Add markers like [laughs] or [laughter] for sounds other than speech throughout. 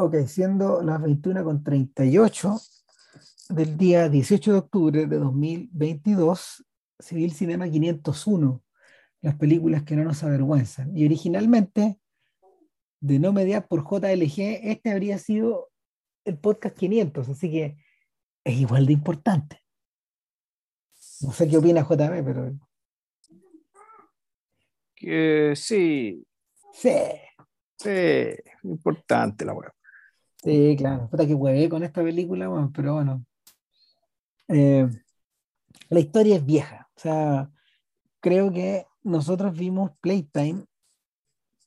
Ok, siendo las 21.38 del día 18 de octubre de 2022, Civil Cinema 501, las películas que no nos avergüenzan. Y originalmente, de no mediar por JLG, este habría sido el podcast 500, así que es igual de importante. No sé qué opina JB, pero... Que sí. Sí. Sí, importante la web. Sí, claro. Puta que huevé con esta película, bueno, pero bueno. Eh, la historia es vieja. O sea, creo que nosotros vimos Playtime.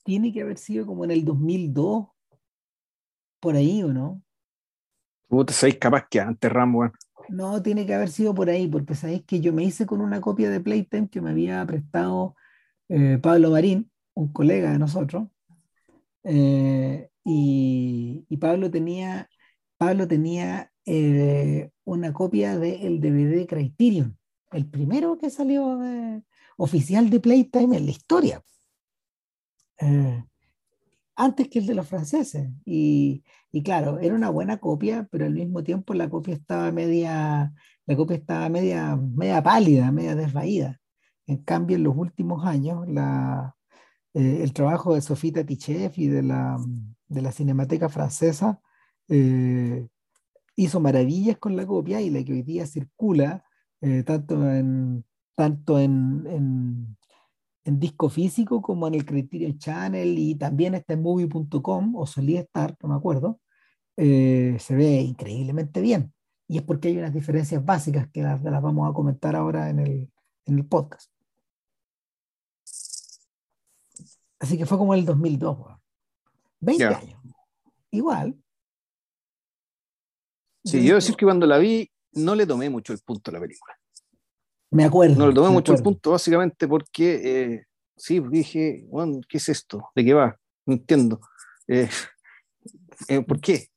Tiene que haber sido como en el 2002, por ahí, ¿o no? Puta, sabéis capaz que antes, Rambo. No, tiene que haber sido por ahí, porque sabéis que yo me hice con una copia de Playtime que me había prestado eh, Pablo Marín, un colega de nosotros. Eh, y, Pablo tenía, Pablo tenía eh, una copia del DVD Criterion, el primero que salió oficial de Playtime en la historia. antes que el de los franceses. Y, y claro, era una buena copia, pero al mismo tiempo la copia estaba media, la copia estaba media, media pálida, media desvaída. En cambio, en los últimos años, la, eh, el trabajo de Sofita Tichev y de la, de la Cinemateca Francesa eh, hizo maravillas con la copia y la que hoy día circula eh, tanto, en, tanto en, en, disco físico como en el Criterion Channel y también está en movie.com o solía estar, no me acuerdo, se ve increíblemente bien. Y es porque hay unas diferencias básicas que las, las vamos a comentar ahora en el, en el, podcast. Así que fue como el 2002, 20 años. Igual. Sí, yo decir que cuando la vi no le tomé mucho el punto a la película. Me acuerdo. No le tomé mucho el punto básicamente porque, eh, sí, dije, bueno, ¿qué es esto? ¿De qué va? No entiendo. Eh, eh, ¿Por qué?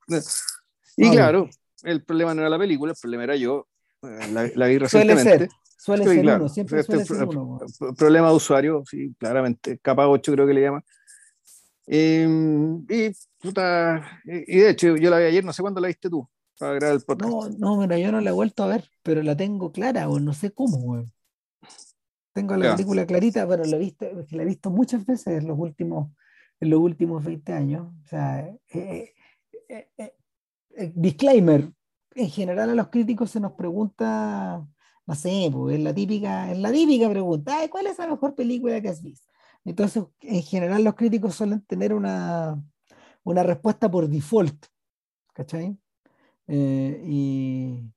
Y claro, el problema no era la película, el problema era yo. La, vi recientemente. Suele ser, uno, siempre este suele ser uno. Problema de usuario, sí, claramente. Capa 8 creo que le llama. Em, y, puta, y de hecho, yo la vi ayer, no sé cuándo la viste tú, para grabar el podcast. No, no, mira, yo no la he vuelto a ver, pero la tengo clara, o no sé cómo, Tengo la película clarita, pero la he visto, la he visto muchas veces en los últimos, en los últimos 20 años. O sea, eh, eh, eh, eh, eh, disclaimer, en general a los críticos se nos pregunta, no sé, pues, es la típica, es la típica pregunta, ¿cuál es la mejor película que has visto? Entonces, en general los críticos suelen tener una, una respuesta por default, ¿cachai? y,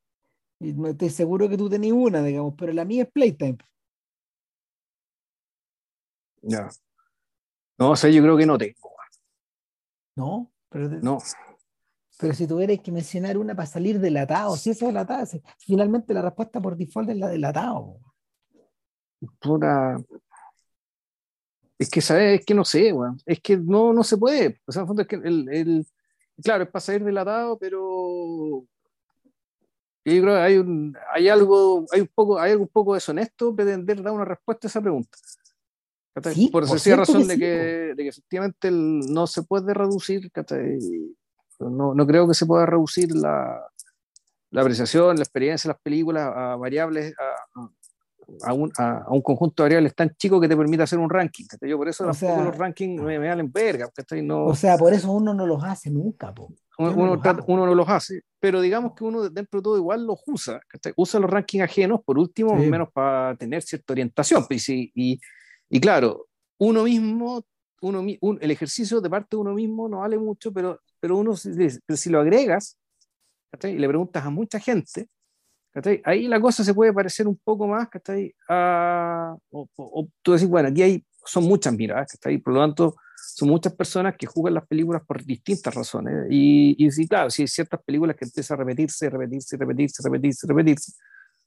no estoy seguro que tú tenías una, digamos, pero la mía es Playtime. Ya. No, sé, yo creo que no tengo. ¿No? Pero no. Pero si tuvierais que mencionar una para salir delatado, si esa es delatado, finalmente la respuesta por default es la delatado. Pura. Es que, ¿sabes? Es que no sé, Es que no, no se puede. O sea, en fondo es que el, el, claro, es para salir delatado, pero yo creo que hay, un, hay algo, hay un poco, hay algo un poco deshonesto pretender dar una respuesta a esa pregunta. por esa sencilla razón de, que, de, que, efectivamente no se puede reducir no, no creo que se pueda reducir la, la apreciación, la experiencia de las películas a variables, a, a, un, a, un, conjunto de variables tan chico que te permita hacer un ranking. Yo por eso los rankings me, me valen verga. No, o sea, por eso uno no los hace nunca. Uno, uno, no uno, no los hace, pero digamos que uno dentro de todo igual los usa. Usa los rankings ajenos, por último, menos para tener cierta orientación. Pues, y, y, y claro, uno mismo uno, el ejercicio de parte de uno mismo no vale mucho, pero, pero uno si, lo agregas y le preguntas a mucha gente, ahí la cosa se puede parecer un poco más a, o, tú decís, bueno, aquí hay, son muchas miradas, por lo tanto son muchas personas que juegan las películas por distintas razones. Y, y sí, claro, si hay ciertas películas que empiezan a repetirse, repetirse, repetirse, repetirse, repetirse,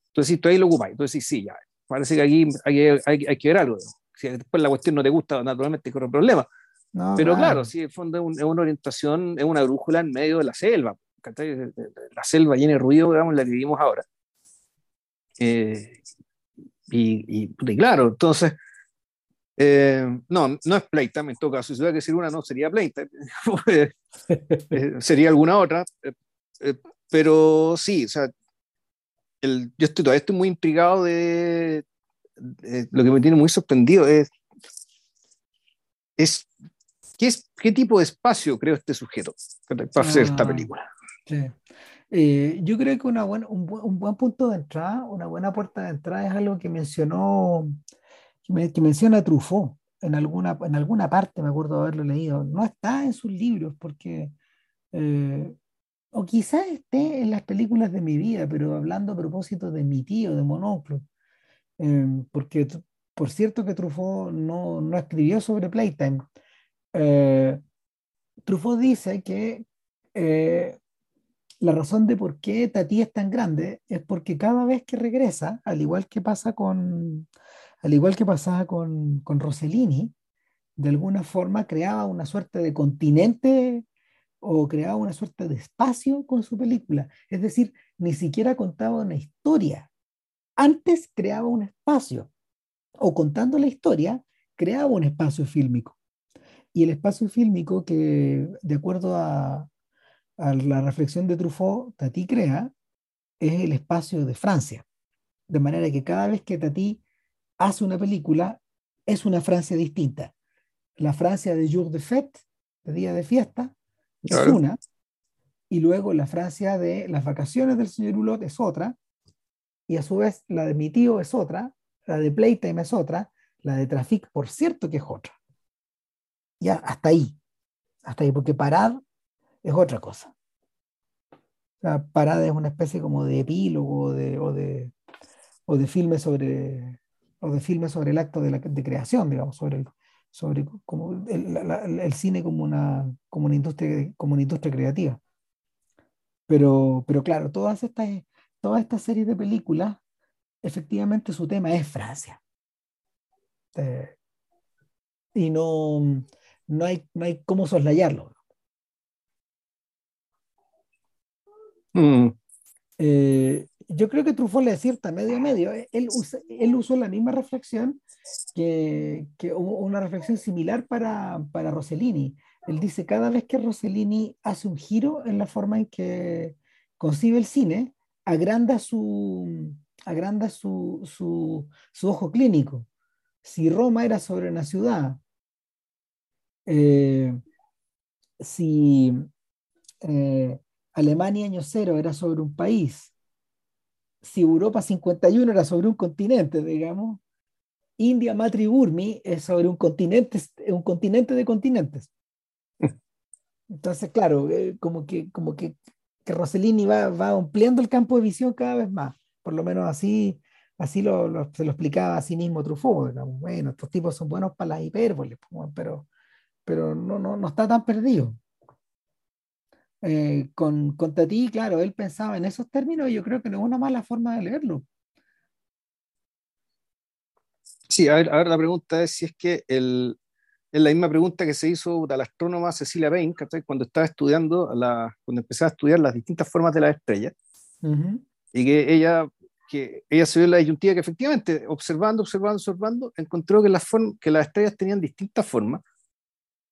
entonces tú ahí lo ocupáis, entonces sí, ya, parece que aquí hay, hay, hay que ver algo. Si después la cuestión no te gusta, naturalmente corre problema. Pero claro, si en fondo es, una orientación, es una brújula en medio de la selva. La selva llena de ruido, digamos, la que vivimos ahora. Eh, y, y, claro, entonces, Eh, no, no es Playtime en todo caso. Si tuviera que decir una, no sería Playtime. [laughs] Eh, sería alguna otra. Eh, pero sí, o sea, el, yo estoy, todavía estoy muy intrigado de, lo que me tiene muy sorprendido es, es, ¿qué, es qué tipo de espacio creó este sujeto para hacer esta ah, película. yo creo que una buena, un, un, buen punto de entrada, una buena puerta de entrada es algo que mencionó que menciona Truffaut en alguna, en alguna parte, me acuerdo de haberlo leído. No está en sus libros porque, eh, o quizás esté en las películas de mi vida, pero hablando a propósito de mi tío, de Monoclo. Eh, porque, por cierto, que Truffaut no, no escribió sobre Playtime. Eh, Truffaut dice que la razón de por qué Tati es tan grande es porque cada vez que regresa, al igual que pasa con, al igual que pasaba con, con Rossellini, de alguna forma creaba una suerte de continente o creaba una suerte de espacio con su película. Es decir, ni siquiera contaba una historia. Antes creaba un espacio, o contando la historia, creaba un espacio fílmico. Y el espacio fílmico que, de acuerdo a, a la reflexión de Truffaut, Tati crea, es el espacio de Francia. De manera que cada vez que Tati hace una película, es una Francia distinta. La Francia de jour de fête, de día de fiesta, es una, y luego la Francia de las vacaciones del señor Hulot es otra, y a su vez la de mi tío es otra, la de Playtime es otra, la de Traffic, por cierto, que es otra. Ya, hasta ahí. Hasta ahí, porque parar es otra cosa. La parada es una especie como de epílogo de, o, de, o de filme sobre, o de filmes sobre el acto de, la, de creación, digamos, sobre, el, sobre como el, el, cine como una, como, una industria, como una industria creativa. Pero, pero claro, todas estas, todas estas series de películas, efectivamente su tema es Francia. Eh, y no, no, hay, no hay cómo soslayarlo. Mm. Eh, yo creo que Truffaut le acierta medio a medio. Él, él usó la misma reflexión que, que una reflexión similar para, para Rossellini. Él dice, cada vez que Rossellini hace un giro en la forma en que concibe el cine, agranda su, agranda su, su, su ojo clínico. Si Roma era sobre una ciudad, eh, si eh, Alemania año cero era sobre un país, si Europa 51 era sobre un continente, digamos, India Matri Burmi es sobre un continente, un continente de continentes. [laughs] Entonces, claro, eh, como que, como que, que Rossellini va, va ampliando el campo de visión cada vez más. Por lo menos así, así lo, se lo explicaba a sí mismo Truffaut. Bueno, estos tipos son buenos para las hipérboles, pero, pero no, no, no está tan perdido. Eh, con, con Tati, claro, él pensaba en esos términos y yo creo que no es una mala forma de leerlo. Sí, a ver, la pregunta es si es que el, es la misma pregunta que se hizo a la astrónoma Cecilia Bain cuando estaba estudiando, la, cuando empezaba a estudiar las distintas formas de las estrellas. Y que ella, que ella se vio la disyuntiva que efectivamente, observando, observando, observando, encontró que las, que las estrellas tenían distintas formas,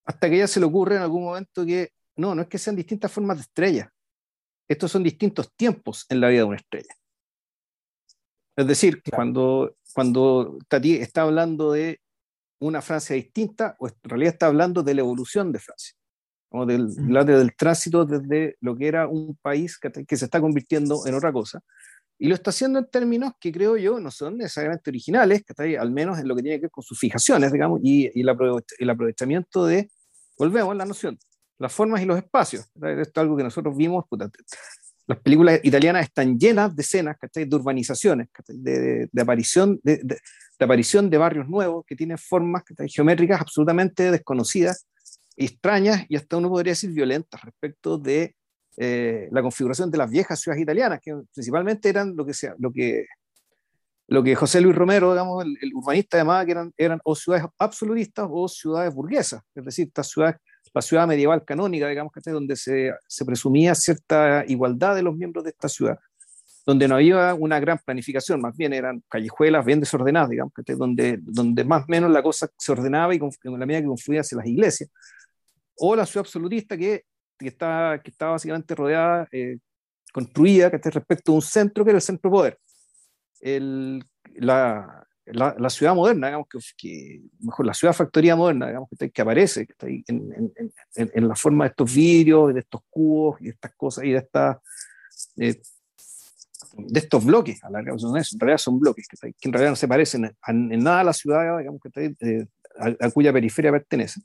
hasta que ella se le ocurre en algún momento que no, no es que sean distintas formas de estrella. Estos son distintos tiempos en la vida de una estrella. Es decir, cuando, cuando Tati está hablando de una Francia distinta, o en realidad está hablando de la evolución de Francia, o del, mm. del tránsito desde lo que era un país que, que, se está convirtiendo en otra cosa, y lo está haciendo en términos que creo yo no son necesariamente originales, que al menos en lo que tiene que ver con sus fijaciones, digamos, y, y el aprovechamiento de, volvemos a la noción, las formas y los espacios. Esto es algo que nosotros vimos. Las películas italianas están llenas de escenas de urbanizaciones, de, de, aparición, de, de, aparición de barrios nuevos que tienen formas geométricas absolutamente desconocidas, extrañas y hasta uno podría decir violentas respecto de eh, la configuración de las viejas ciudades italianas, que principalmente eran lo que, sea, lo que, lo que José Luis Romero, digamos, el, el urbanista llamaba que eran, eran o ciudades absolutistas o ciudades burguesas, es decir, estas ciudades la ciudad medieval canónica, digamos, que donde se, se, presumía cierta igualdad de los miembros de esta ciudad. donde no había una gran planificación, más bien eran callejuelas bien desordenadas, digamos, donde, donde más o menos la cosa se ordenaba y en la medida que confluía hacia las iglesias, o la ciudad absolutista que, que, está, que está básicamente rodeada, eh, construida respecto a un centro que era el centro poder. El, la, la, ciudad moderna, digamos, que, mejor la ciudad factoría moderna, digamos, que, que aparece que está ahí en, en, en, la forma de estos vidrios, de estos cubos y de estas cosas y de estas... Eh, de estos bloques, a la, en realidad son bloques que, en realidad no se parecen en nada a la ciudad digamos, que eh, a, cuya periferia pertenecen.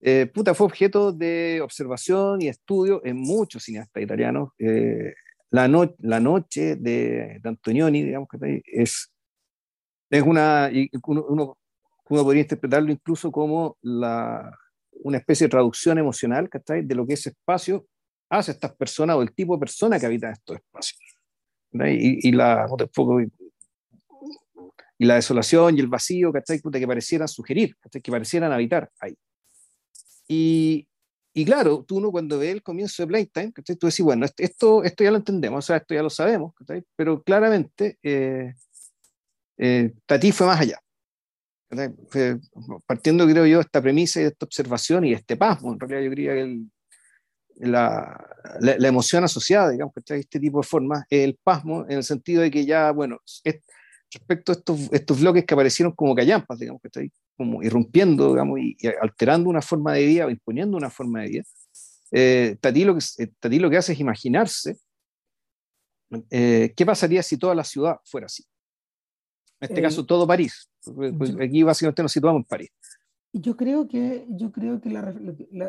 Eh, puta, fue objeto de observación y estudio en muchos cineastas italianos. Eh, la, la noche de, de, Antonioni, digamos que es, es una, uno, uno, podría interpretarlo incluso como la, una especie de traducción emocional de lo que ese espacio hace a estas personas o el tipo de persona que habita estos espacios. Y, y, la, y la desolación y el vacío que parecieran sugerir, que parecieran habitar ahí. Y, y claro, tú uno cuando ve el comienzo de Playtime, tú decís, bueno, esto, esto ya lo entendemos, o sea, esto ya lo sabemos, pero claramente eh, eh, Tati fue más allá. partiendo, creo yo, de esta premisa y de esta observación y este pasmo, en realidad yo creía que el, la, la, emoción asociada, digamos, que este tipo de formas, el pasmo, en el sentido de que ya, bueno, respecto a estos, estos bloques que aparecieron como callampas, digamos, que está ahí, como irrumpiendo, digamos, y, alterando una forma de vida o imponiendo una forma de vida, eh, Tati, lo que, eh, Tati lo que hace es imaginarse eh, qué pasaría si toda la ciudad fuera así. En este caso, todo París. Pues, pues, aquí básicamente nos situamos en París. Yo creo que, yo creo que la,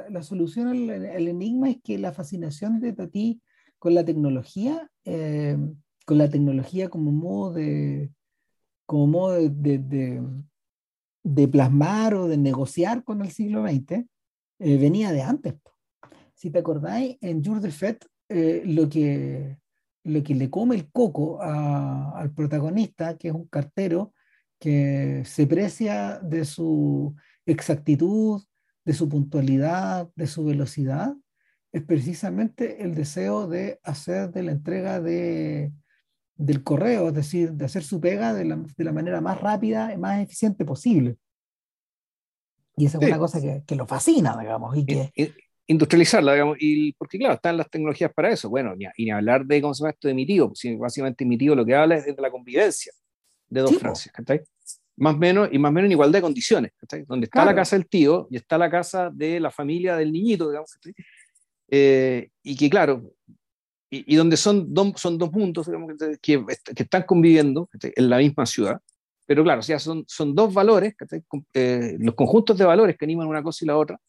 la, solución al, enigma es que la fascinación de Tati con la tecnología, eh, con la tecnología como modo de, como modo de, de, de, plasmar o de negociar con el siglo XX, eh, venía de antes. Si te acordáis, en Jour de Fête, eh, lo, que, lo que le come el coco a, al protagonista, que es un cartero, que se precia de su exactitud, de su puntualidad, de su velocidad, es precisamente el deseo de hacer de la entrega de, del correo, es decir, de hacer su pega de la, de la manera más rápida y más eficiente posible. Y esa es una cosa que, que, lo fascina, digamos. Y que... Industrializarla, digamos, y porque claro, están las tecnologías para eso. Bueno, ni, y ni hablar de, ¿cómo se llama esto? De mi tío, básicamente mi tío lo que habla es de la convivencia de dos Francias, más menos, y más menos en igualdad de condiciones, donde está la casa del tío y está la casa de la familia del niñito, digamos, eh, y que claro, y, donde son, dos, son dos mundos digamos, que, que, están conviviendo en la misma ciudad, pero claro, o sea, son, son dos valores, eh, los conjuntos de valores que animan una cosa y la otra,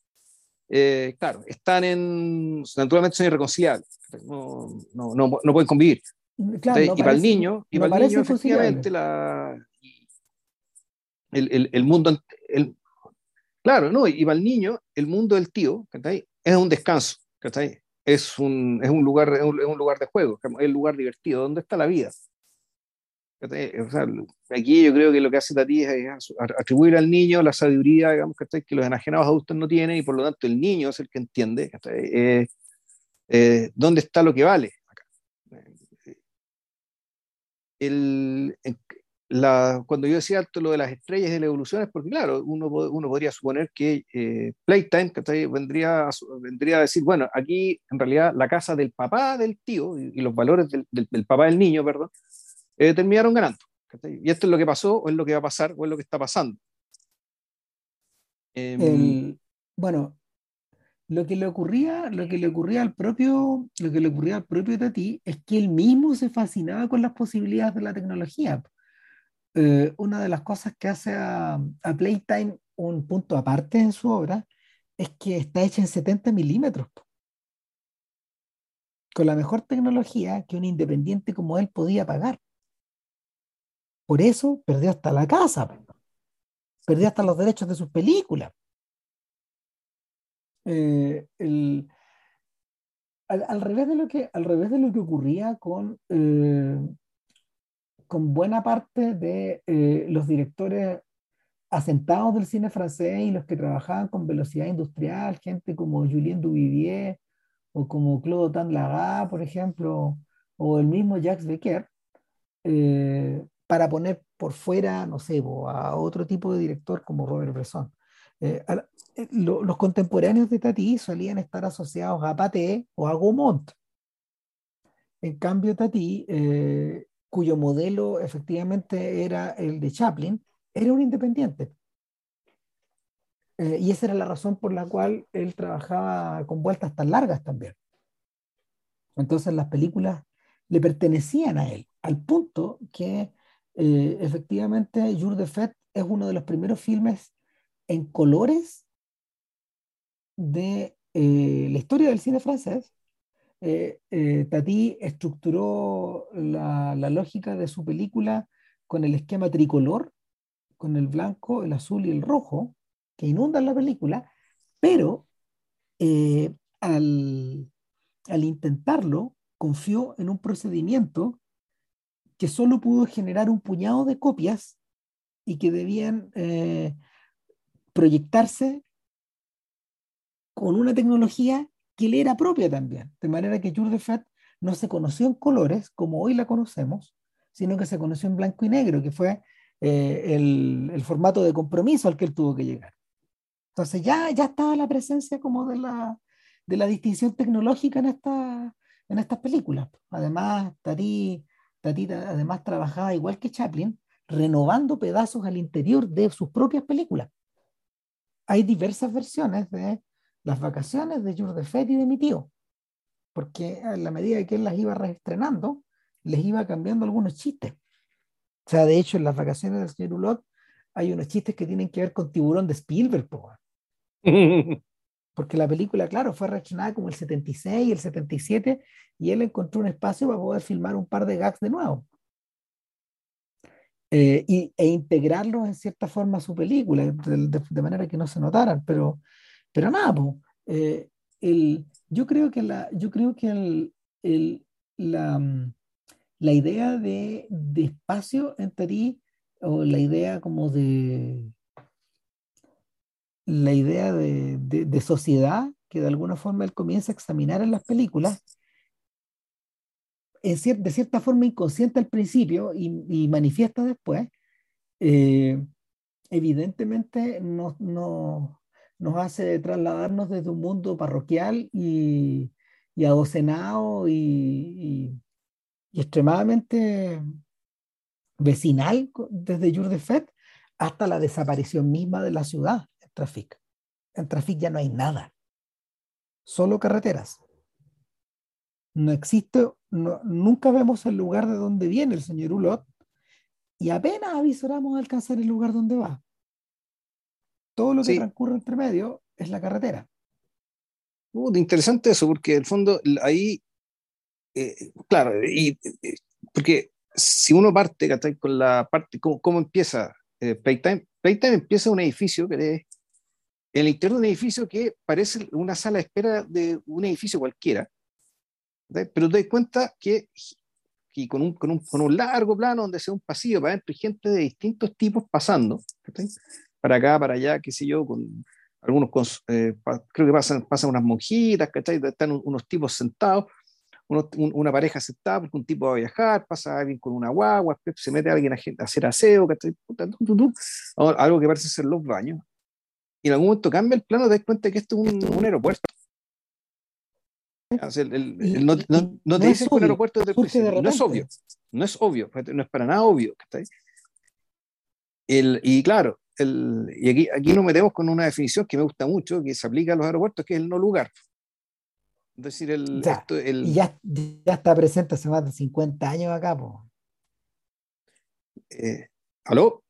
eh, claro, están en, naturalmente son irreconciliables, no, no, no, no pueden convivir. Claro, y para el niño, y para el niño efectivamente, la, el, el, mundo, el, claro, ¿no? Y para el niño, el mundo del tío, Es un descanso, Es un, es un, lugar, es un, lugar de juego, es un lugar divertido, ¿dónde está la vida? Aquí yo creo que lo que hace Tati es atribuir al niño la sabiduría, digamos, que los enajenados adultos no tienen y por lo tanto el niño es el que entiende eh, eh, dónde está lo que vale. Acá. El, cuando yo decía lo de las estrellas de la evolución es porque, claro, uno, uno podría suponer que eh, Playtime vendría, vendría a decir, bueno, aquí en realidad la casa del papá del tío y, los valores del, del, papá del niño, perdón, eh, terminaron ganando. Y esto es lo que pasó, o es lo que va a pasar, o es lo que está pasando. Em, bueno, lo que le ocurría, lo que le ocurría al propio, lo que le ocurría al propio Tati es que él mismo se fascinaba con las posibilidades de la tecnología. Eh, una de las cosas que hace a, Playtime un punto aparte en su obra es que está hecha en 70 milímetros, con la mejor tecnología que un independiente como él podía pagar. Por eso perdió hasta la casa, perdió hasta los derechos de sus películas. Eh, al, revés de lo que, al revés de lo que ocurría con, eh, con buena parte de eh, los directores asentados del cine francés y los que trabajaban con velocidad industrial, gente como Julien Duvivier o como Claude Tanlaga, por ejemplo, o el mismo Jacques Becker, para poner por fuera, no sé, a otro tipo de director como Robert Bresson. Eh, eh, los contemporáneos de Tati solían estar asociados a Paté o a Gaumont. En cambio, Tati, cuyo modelo efectivamente era el de Chaplin, era un independiente. y esa era la razón por la cual él trabajaba con vueltas tan largas también. Entonces las películas le pertenecían a él, al punto que eh, efectivamente Jour de Fête es uno de los primeros filmes en colores de eh, la historia del cine francés. Eh, Tati estructuró la, lógica de su película con el esquema tricolor, con el blanco, el azul y el rojo, que inundan la película, pero al, al intentarlo, confió en un procedimiento que solo pudo generar un puñado de copias y que debían eh, proyectarse con una tecnología que le era propia también. De manera que Jour de Fat no se conoció en colores como hoy la conocemos, sino que se conoció en blanco y negro, que fue eh, el, el, formato de compromiso al que él tuvo que llegar. Entonces ya, ya estaba la presencia como de la, de la distinción tecnológica en, esta, en estas películas. Además, Tati, además trabajaba igual que Chaplin, renovando pedazos al interior de sus propias películas. Hay diversas versiones de las vacaciones de Jour de Fête y de mi tío, porque a la medida que él las iba reestrenando, les iba cambiando algunos chistes. O sea, de hecho, en las vacaciones del señor Hulot hay unos chistes que tienen que ver con Tiburón de Spielberg. [laughs] porque la película, claro, fue reaccionada como el 76 y el 77, y él encontró un espacio para poder filmar un par de gags de nuevo. Eh, y, e integrarlos en cierta forma a su película, de, manera que no se notaran, pero, pero nada, eh, el, yo creo que la, yo creo que el, el, la, la idea de, de espacio en Tarí, o la idea como de, la idea de, sociedad que de alguna forma él comienza a examinar en las películas, de cierta forma inconsciente al principio y, manifiesta después, eh, evidentemente nos, nos hace trasladarnos desde un mundo parroquial y, y adocenado y, extremadamente vecinal desde Jour de Fête hasta la desaparición misma de la ciudad. Traffic. En Traffic ya no hay nada, solo carreteras. No existe, nunca vemos el lugar de donde viene el señor Hulot y apenas avisoramos alcanzar el lugar donde va. Todo lo que transcurre entre medio es la carretera. Uh, interesante eso, porque en el fondo ahí, eh, claro, y, eh, porque si uno parte con la parte, ¿cómo, empieza eh, Playtime? Playtime empieza un edificio que es en el interior de un edificio que parece una sala de espera de un edificio cualquiera, pero te das cuenta que, con, un, con, un, con, un, largo plano donde sea un pasillo para adentro y gente de distintos tipos pasando, para acá, para allá, qué sé yo, con algunos, eh, creo que pasan, pasan unas monjitas, están unos tipos sentados, una pareja sentada porque un tipo va a viajar, pasa alguien con una guagua, se mete alguien a, hacer aseo, algo que parece ser los baños, y en algún momento cambia el plano, te das cuenta que esto es un, aeropuerto. no, te dicen que un aeropuerto es no es obvio, no es obvio, no es para nada obvio. Y claro, y aquí, aquí nos metemos con una definición que me gusta mucho, que se aplica a los aeropuertos, que es el no lugar. Es decir, el, ya, el, y ya, ya, está presente hace más de 50 años acá. Eh, ¿Aló?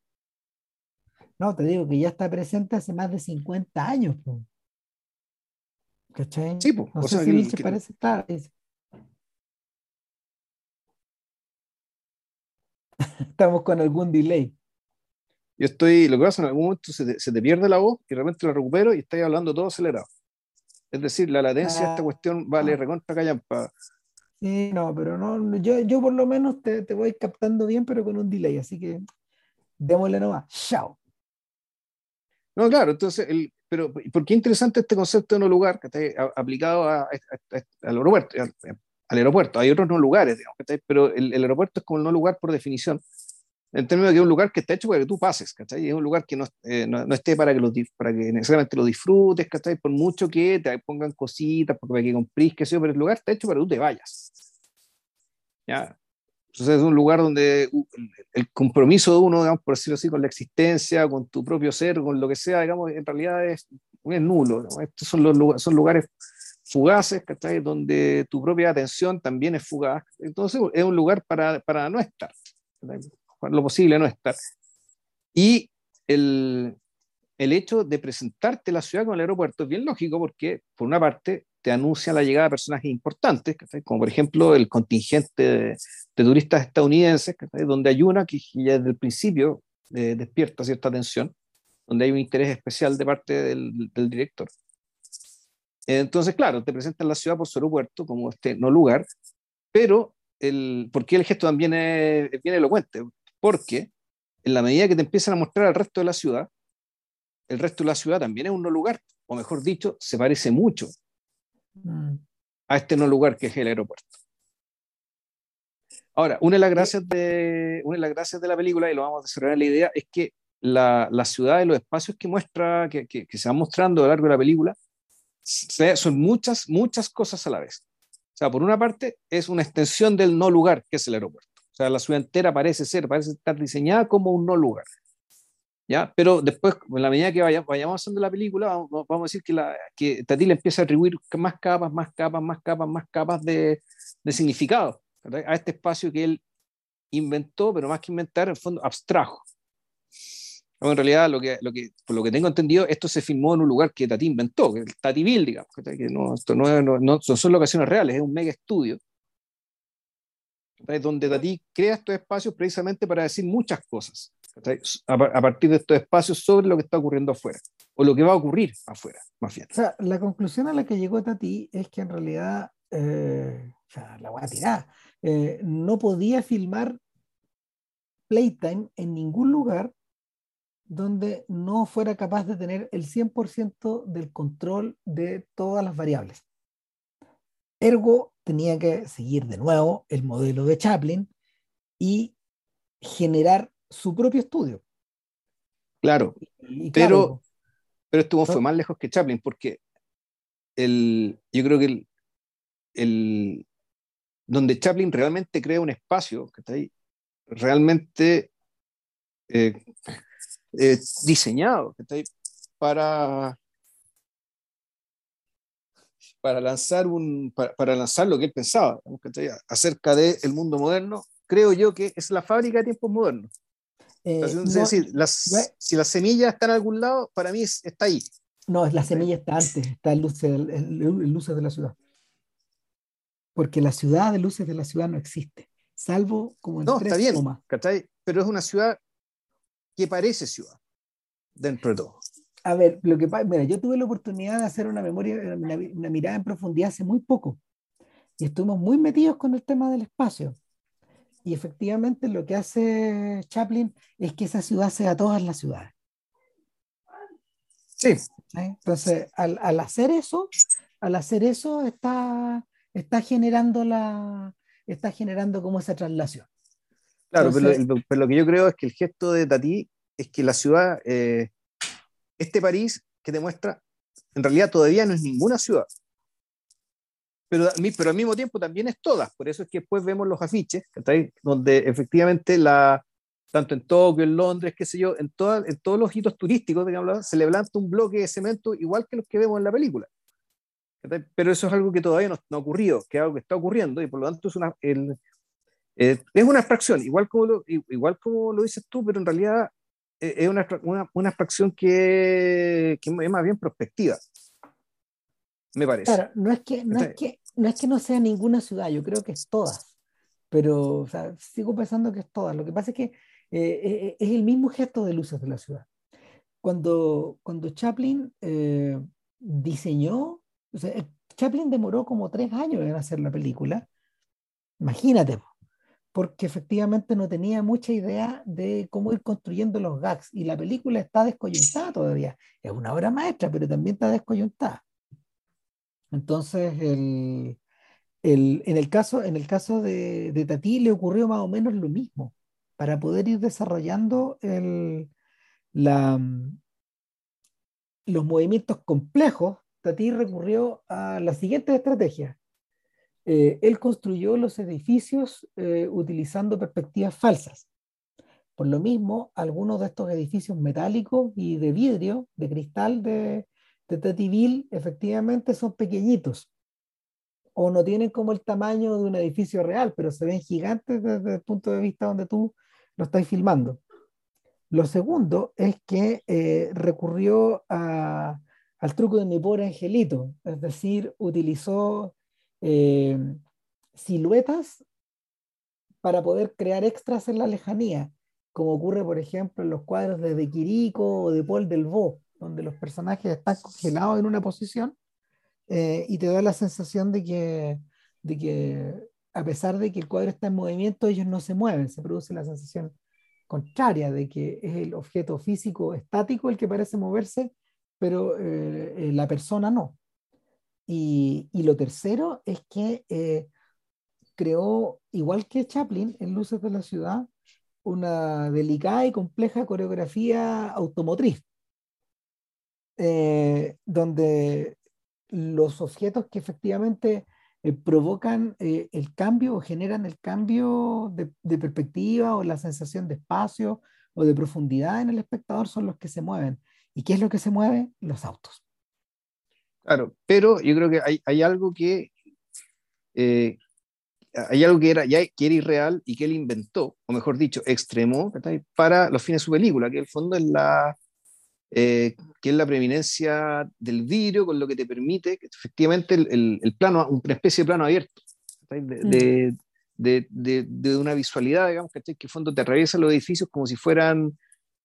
No, te digo que ya está presente hace más de 50 años. ¿Cachai? Sí, pues. No sé si se parece estar. [laughs] Estamos con algún delay. Yo estoy, lo que pasa en algún momento se te, pierde la voz y de repente la recupero y estoy hablando todo acelerado. Es decir, la latencia de esta ah, cuestión vale recontra callampa. Sí, no, pero no, yo, yo por lo menos te, te voy captando bien, pero con un delay, así que démosle nomás. Chao. No, claro, entonces, el, pero ¿por qué interesante este concepto de no lugar que está aplicado a, al aeropuerto? al aeropuerto. Hay otros no lugares, digamos, pero el, el, aeropuerto es como el no lugar por definición, en términos de que es un lugar que está hecho para que tú pases, ¿cachai? Es un lugar que no, eh, no, no, esté para que, lo, para que necesariamente lo disfrutes, ¿cachai? Por mucho que te pongan cositas, para que comprís, qué sé yo, pero el lugar está hecho para que tú te vayas. ¿Ya? Entonces es un lugar donde el compromiso de uno, digamos, por decirlo así, con la existencia, con tu propio ser, con lo que sea, digamos, en realidad es, es nulo. Estos son, los, son lugares fugaces, ¿cachai? Donde tu propia atención también es fugaz. Entonces es un lugar para, para no estar, lo posible no estar. Y el, el hecho de presentarte la ciudad con el aeropuerto es bien lógico porque, por una parte, te anuncia la llegada de personajes importantes, como por ejemplo el contingente de, turistas estadounidenses, donde hay una que ya desde el principio eh, despierta cierta atención, donde hay un interés especial de parte del, del director. Entonces, claro, te presentan la ciudad por su aeropuerto como este no lugar, pero el, ¿por qué el gesto también es, es bien elocuente? Porque en la medida que te empiezan a mostrar el resto de la ciudad, el resto de la ciudad también es un no lugar, o mejor dicho, se parece mucho mm. a este no lugar que es el aeropuerto. Ahora, una de las gracias de, una de, las gracias de la película, y lo vamos a desarrollar la idea, es que la, la ciudad y los espacios que muestra, que, que, que, se van mostrando a lo largo de la película, son muchas, muchas cosas a la vez. O sea, por una parte, es una extensión del no lugar, que es el aeropuerto. O sea, la ciudad entera parece ser, parece estar diseñada como un no lugar. ¿Ya? Pero después, en la medida que vaya, vayamos avanzando la película, vamos, vamos, a decir que, la, que Tati le empieza a atribuir más capas, más capas, más capas, más capas de, de significado a este espacio que él inventó, pero más que inventar, en fondo abstrajo. En realidad, lo que, lo que, por lo que tengo entendido, esto se filmó en un lugar que Tati inventó, que el Tativille, digamos, que no, esto no, no, no, son locaciones reales, es un mega estudio, donde Tati crea estos espacios precisamente para decir muchas cosas, a, partir de estos espacios sobre lo que está ocurriendo afuera, o lo que va a ocurrir afuera, más bien. O sea, la conclusión a la que llegó Tati es que en realidad, eh, o sea, la voy a tirar, eh, no podía filmar Playtime en ningún lugar donde no fuera capaz de tener el 100% del control de todas las variables. Ergo, tenía que seguir de nuevo el modelo de Chaplin y generar su propio estudio. Claro, y, pero, pero esto fue más lejos que Chaplin, porque el, yo creo que el, el, donde Chaplin realmente crea un espacio, que está ahí, realmente eh, eh, diseñado para, para, lanzar un, para, lanzar lo que él pensaba acerca del el mundo moderno. Creo yo que es la fábrica de tiempos modernos. Eh, es decir, las, si la semilla está en algún lado, para mí está ahí. No, la semilla está antes, está en luces, luces de la ciudad. Porque la ciudad de luces de la ciudad no existe, salvo como en no, está bien, Pero es una ciudad que parece ciudad dentro de todo. A ver, lo que mira, yo tuve la oportunidad de hacer una memoria, una, una, mirada en profundidad hace muy poco y estuvimos muy metidos con el tema del espacio. Y efectivamente lo que hace Chaplin es que esa ciudad sea todas las ciudades. Sí. Entonces, al, al, hacer eso, al hacer eso está, está generando la, está generando como esa traslación. Claro, pero, pero, lo que yo creo es que el gesto de Tati es que la ciudad, eh, este París que demuestra, en realidad todavía no es ninguna ciudad, pero, pero al mismo tiempo también es todas. Por eso es que después vemos los afiches, donde efectivamente la, tanto en Tokio, en Londres, qué sé yo, en, toda, en todos los hitos turísticos de se levanta un bloque de cemento igual que los que vemos en la película. Pero eso es algo que todavía no, no, ha ocurrido, que es algo que está ocurriendo y por lo tanto es una, el, eh, es una abstracción, igual como, lo, igual como lo dices tú, pero en realidad eh, es una, una, una abstracción que, que, es más bien prospectiva, me parece. Claro, no es que no, es que, no es que no sea ninguna ciudad, yo creo que es todas, pero o sea, sigo pensando que es todas. Lo que pasa es que eh, es el mismo gesto de luces de la ciudad. Cuando, cuando Chaplin diseñó, Chaplin demoró como tres años en hacer la película, imagínate, porque efectivamente no tenía mucha idea de cómo ir construyendo los gags y la película está descoyuntada todavía. Es una obra maestra, pero también está descoyuntada. Entonces, en, el caso, de, Tati le ocurrió más o menos lo mismo. Para poder ir desarrollando la, los movimientos complejos, Tati recurrió a la siguiente estrategia. Eh, él construyó los edificios eh, utilizando perspectivas falsas. Por lo mismo, algunos de estos edificios metálicos y de vidrio, de cristal de, de Tativille, efectivamente son pequeñitos o no tienen como el tamaño de un edificio real, pero se ven gigantes desde el punto de vista donde tú lo estás filmando. Lo segundo es que eh, recurrió al truco de mi pobre angelito, es decir, utilizó eh, siluetas para poder crear extras en la lejanía, como ocurre, por ejemplo, en los cuadros de De Quirico o de Paul Delvaux, donde los personajes están congelados en una posición eh, y te da la sensación de que, de que, a pesar de que el cuadro está en movimiento, ellos no se mueven, se produce la sensación contraria de que es el objeto físico estático el que parece moverse, pero eh, eh, la persona no. Y, y, lo tercero es que creó, igual que Chaplin en Luces de la Ciudad, una delicada y compleja coreografía automotriz, donde los objetos que efectivamente eh, provocan eh, el cambio o generan el cambio de, perspectiva o la sensación de espacio o de profundidad en el espectador son los que se mueven. ¿Y qué es lo que se mueve? Los autos. Claro, pero yo creo que hay, algo que eh, hay algo que era, ya, que era irreal y que él inventó, o mejor dicho, extremó para los fines de su película, que en el fondo es la, eh, que es la preeminencia del vidrio, con lo que te permite que efectivamente el, el, plano, una especie de plano abierto, de, de, de, de, una visualidad, digamos, que en fondo te atraviesa los edificios como si fueran,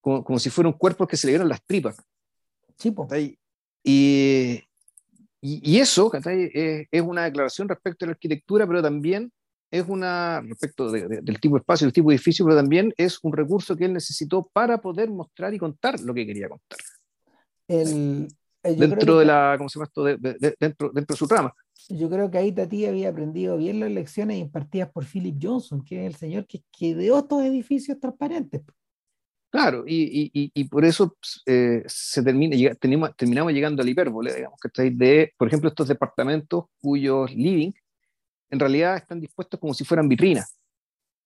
como, como si fueran cuerpos que se le dieran las tripas. Sí, y, y, eso es, es, una declaración respecto a la arquitectura, pero también es una, respecto del tipo de espacio, del tipo de edificio, pero también es un recurso que él necesitó para poder mostrar y contar lo que quería contar. El, dentro de la, ¿cómo se llama esto? dentro, dentro de su trama. Yo creo que ahí Tati había aprendido bien las lecciones impartidas por Philip Johnson, que es el señor que, que ideó estos edificios transparentes. Claro, y, y, y por eso eh, se termina, tenemos, terminamos llegando al hipérbole, digamos, que de, por ejemplo, estos departamentos cuyos living en realidad están dispuestos como si fueran vitrinas.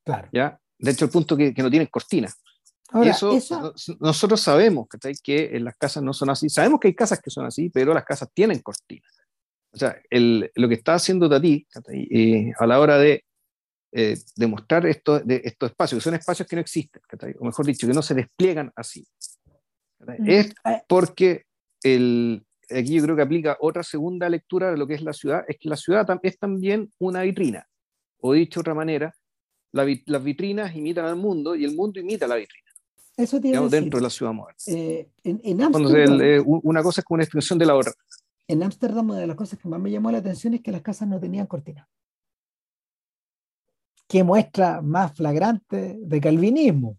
Claro. ¿ya? De hecho, el punto que, que no tienen cortinas. Ahora, eso, nosotros sabemos que en las casas no son así. Sabemos que hay casas que son así, pero las casas tienen cortinas. O sea, el, lo que está haciendo Tati eh, a la hora de eh, demostrar esto, de, estos espacios, que son espacios que no existen, o mejor dicho, que no se despliegan así, mm. es eh. porque el, aquí yo creo que aplica otra segunda lectura de lo que es la ciudad, es que la ciudad es también una vitrina, o dicho de otra manera, las vitrinas imitan al mundo y el mundo imita a la vitrina. Eso tiene digamos, dentro de la ciudad moderna. Eh, en, en eh, una cosa es como una extensión de la otra. En Ámsterdam, una de las cosas que más me llamó la atención es que las casas no tenían cortina. Qué muestra más flagrante de calvinismo.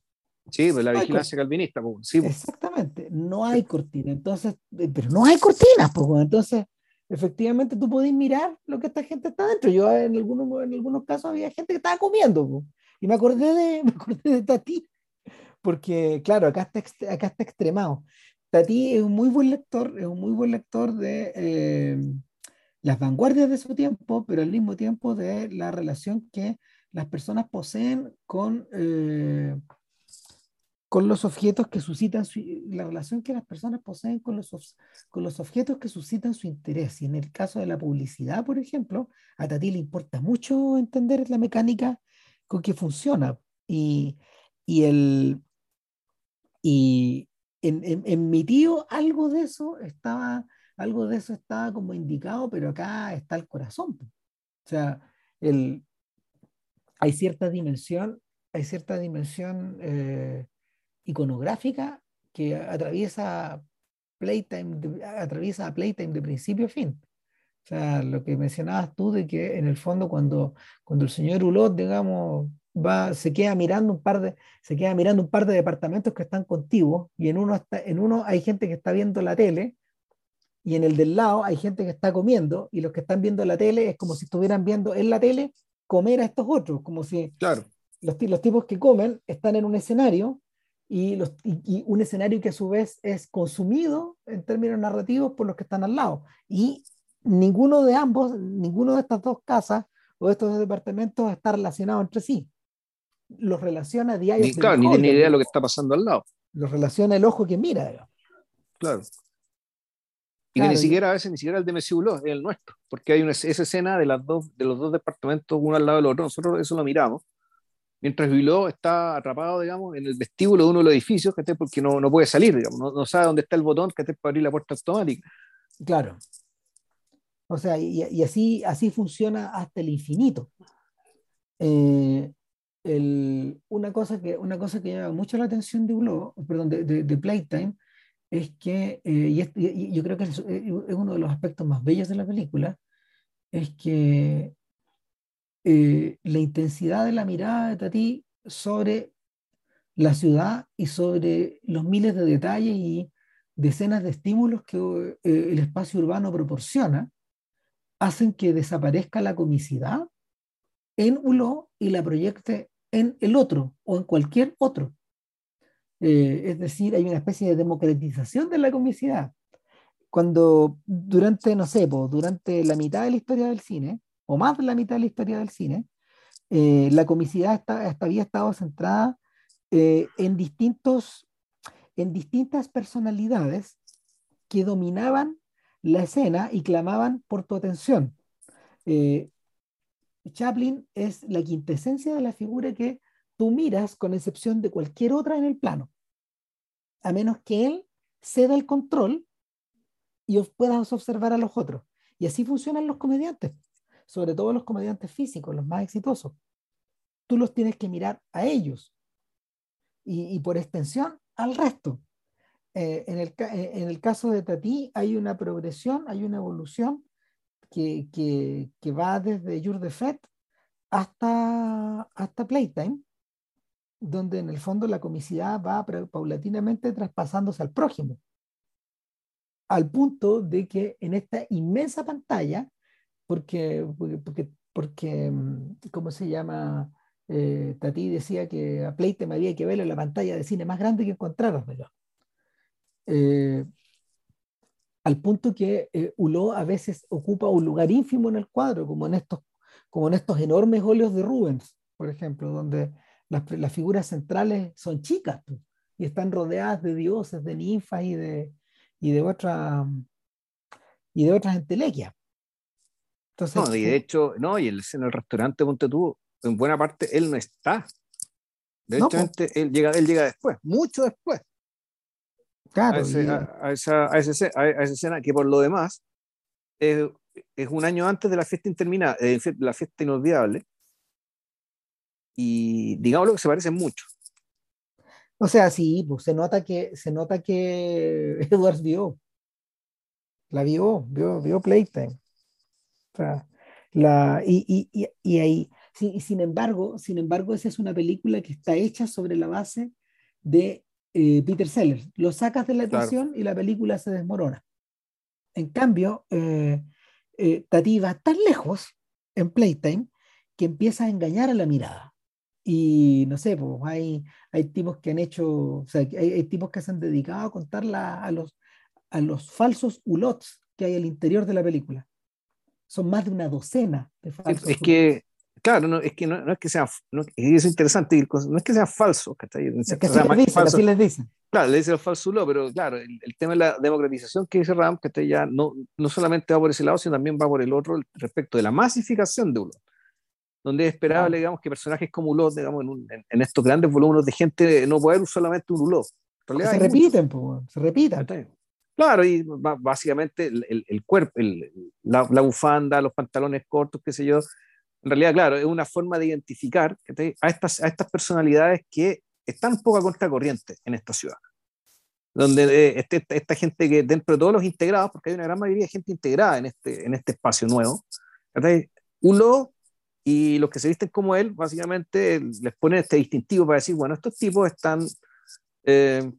Sí, pues la vigilancia calvinista. Pues, sí, pues. Exactamente, no hay cortina, entonces, eh, pero no hay cortinas, pues, entonces, efectivamente tú podés mirar lo que esta gente está dentro. Yo en algunos, en algunos casos había gente que estaba comiendo, pues, y me acordé de, [laughs] me acordé de Tati, porque claro, acá está, acá está extremado. Tati es un muy buen lector, es un muy buen lector de eh, las vanguardias de su tiempo, pero al mismo tiempo de la relación que las personas poseen con... Eh, con los objetos que suscitan su, la relación que las personas poseen con los, con los objetos que suscitan su interés. Y en el caso de la publicidad, por ejemplo, a Tati le importa mucho entender la mecánica con que funciona. Y, y, el, y en, en, mi tío algo de eso estaba, algo de eso estaba como indicado, pero acá está el corazón. O sea, el, hay cierta dimensión, hay cierta dimensión eh, iconográfica que atraviesa Playtime, de, atraviesa Playtime de principio a fin. O sea, lo que mencionabas tú de que en el fondo cuando, cuando el señor Hulot, digamos, va, se queda mirando un par de, se queda mirando un par de departamentos que están contiguos y en uno está, en uno hay gente que está viendo la tele y en el del lado hay gente que está comiendo y los que están viendo la tele es como si estuvieran viendo en la tele comer a estos otros, como si claro. los, los tipos que comen están en un escenario y, los, y, un escenario que a su vez es consumido en términos narrativos por los que están al lado. Y ninguno de ambos, ninguno de estas dos casas o de estos dos departamentos está relacionado entre sí. Los relaciona diario. Ni, claro, ni tiene idea de lo que está pasando al lado. Los relaciona el ojo que mira. Claro. Y que ni siquiera a veces ni siquiera el de Messi es el nuestro, porque hay una, esa escena de, las dos, de los dos departamentos, uno al lado del otro, nosotros eso lo miramos, mientras Biló está atrapado, digamos, en el vestíbulo de uno de los edificios, que porque no, no puede salir, digamos, no, no, sabe dónde está el botón que para abrir la puerta automática. Claro. O sea, y, y así, así funciona hasta el infinito. Eh, el, una, cosa que, una cosa que llama mucho la atención de Biló, perdón, de, de, de Playtime, es que, eh, y, yo creo que es, uno de los aspectos más bellos de la película, es que eh, la intensidad de la mirada de Tati sobre la ciudad y sobre los miles de detalles y decenas de estímulos que eh, el espacio urbano proporciona, hacen que desaparezca la comicidad en uno y la proyecte en el otro o en cualquier otro. Eh, es decir, hay una especie de democratización de la comicidad. Cuando durante, no sé, durante la mitad de la historia del cine, o más de la mitad de la historia del cine, eh, la comicidad está, había estado centrada eh, en, distintos, en distintas personalidades que dominaban la escena y clamaban por tu atención. Chaplin es la quintesencia de la figura que tú miras con excepción de cualquier otra en el plano, a menos que él ceda el control y puedas observar a los otros. Y así funcionan los comediantes, sobre todo los comediantes físicos, los más exitosos. Tú los tienes que mirar a ellos y, por extensión al resto. Eh, en, el, en, el, caso de Tati hay una progresión, hay una evolución que, que, que va desde Jour de hasta, hasta Playtime, donde en el fondo la comicidad va paulatinamente traspasándose al prójimo, al punto de que en esta inmensa pantalla, porque, porque, porque, mm, ¿cómo se llama? Eh, Tati decía que a Playtime había que verlo en la pantalla de cine más grande que encontraras, eh, al punto que eh, Hulot a veces ocupa un lugar ínfimo en el cuadro, como en estos, como en estos enormes óleos de Rubens, por ejemplo, donde las, figuras centrales son chicas y están rodeadas de dioses, de ninfas y de, y de, otra, y de otras entelequias. Entonces, no, y de hecho, no, y en el restaurante Ponte tú, en buena parte él no está. De hecho, él, llega, él llega después, mucho después. Claro. A, esa, a, esa, a, esa, escena que por lo demás es, es un año antes de la fiesta interminable, eh, la fiesta inolvidable, y digamos lo que se parecen mucho. O sea, sí, pues se nota que, se nota que [laughs] Edwards vio. La vio, vio, vio Playtime. O sea, la, y, y, y, ahí, sí, sin embargo, sin embargo, esa es una película que está hecha sobre la base de eh, Peter Sellers. Lo sacas de la ecuación y la película se desmorona. En cambio, eh, eh, Tati va tan lejos en Playtime que empieza a engañar a la mirada. Y no sé, pues hay, hay tipos que han hecho, o sea, hay, tipos que se han dedicado a contar a, los, a los falsos ulots que hay al interior de la película. Son más de una docena de falsos. Es que, claro, no, es que no, es que sea, no, es interesante, no es que sean falsos, Es que así, les dicen, así les dicen. Claro, le dicen el falso ulot, pero claro, el, tema de la democratización que dice Ram, que ya no, no solamente va por ese lado, sino también va por el otro respecto de la masificación de ulot donde es esperable, digamos, que personajes como Ulot, digamos, en, estos grandes volúmenes de gente, no puede haber solamente un Ulot. Se repiten, se repiten. Claro, y básicamente el, el, cuerpo, la, la, bufanda, los pantalones cortos, qué sé yo, en realidad, claro, es una forma de identificar a estas, a estas personalidades que están poco a contracorriente en esta ciudad. Donde eh, este, esta, gente que dentro de todos los integrados, porque hay una gran mayoría de gente integrada en este, en este espacio nuevo, uno y los que se visten como él, básicamente les ponen este distintivo para decir, bueno, estos tipos están, eh,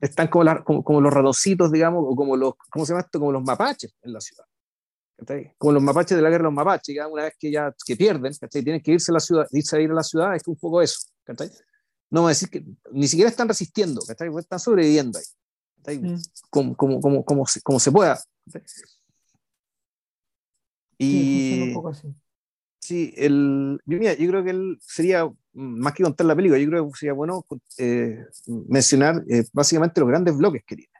están como, como, los ratoncitos, digamos, o como los, ¿cómo se llama esto? Como los mapaches en la ciudad. Como los mapaches de la guerra de los mapaches, ya una vez que ya que pierden, tienen que irse a la ciudad, irse a ir a la ciudad, es un poco eso. No va a decir que ni siquiera están resistiendo, están sobreviviendo ahí. Mm. Como, como, como, como, se, como se pueda. Y, un poco así. Sí, el, yo, mira, yo creo que él sería, más que contar la película, yo creo que sería bueno eh, mencionar eh, básicamente los grandes bloques que tiene.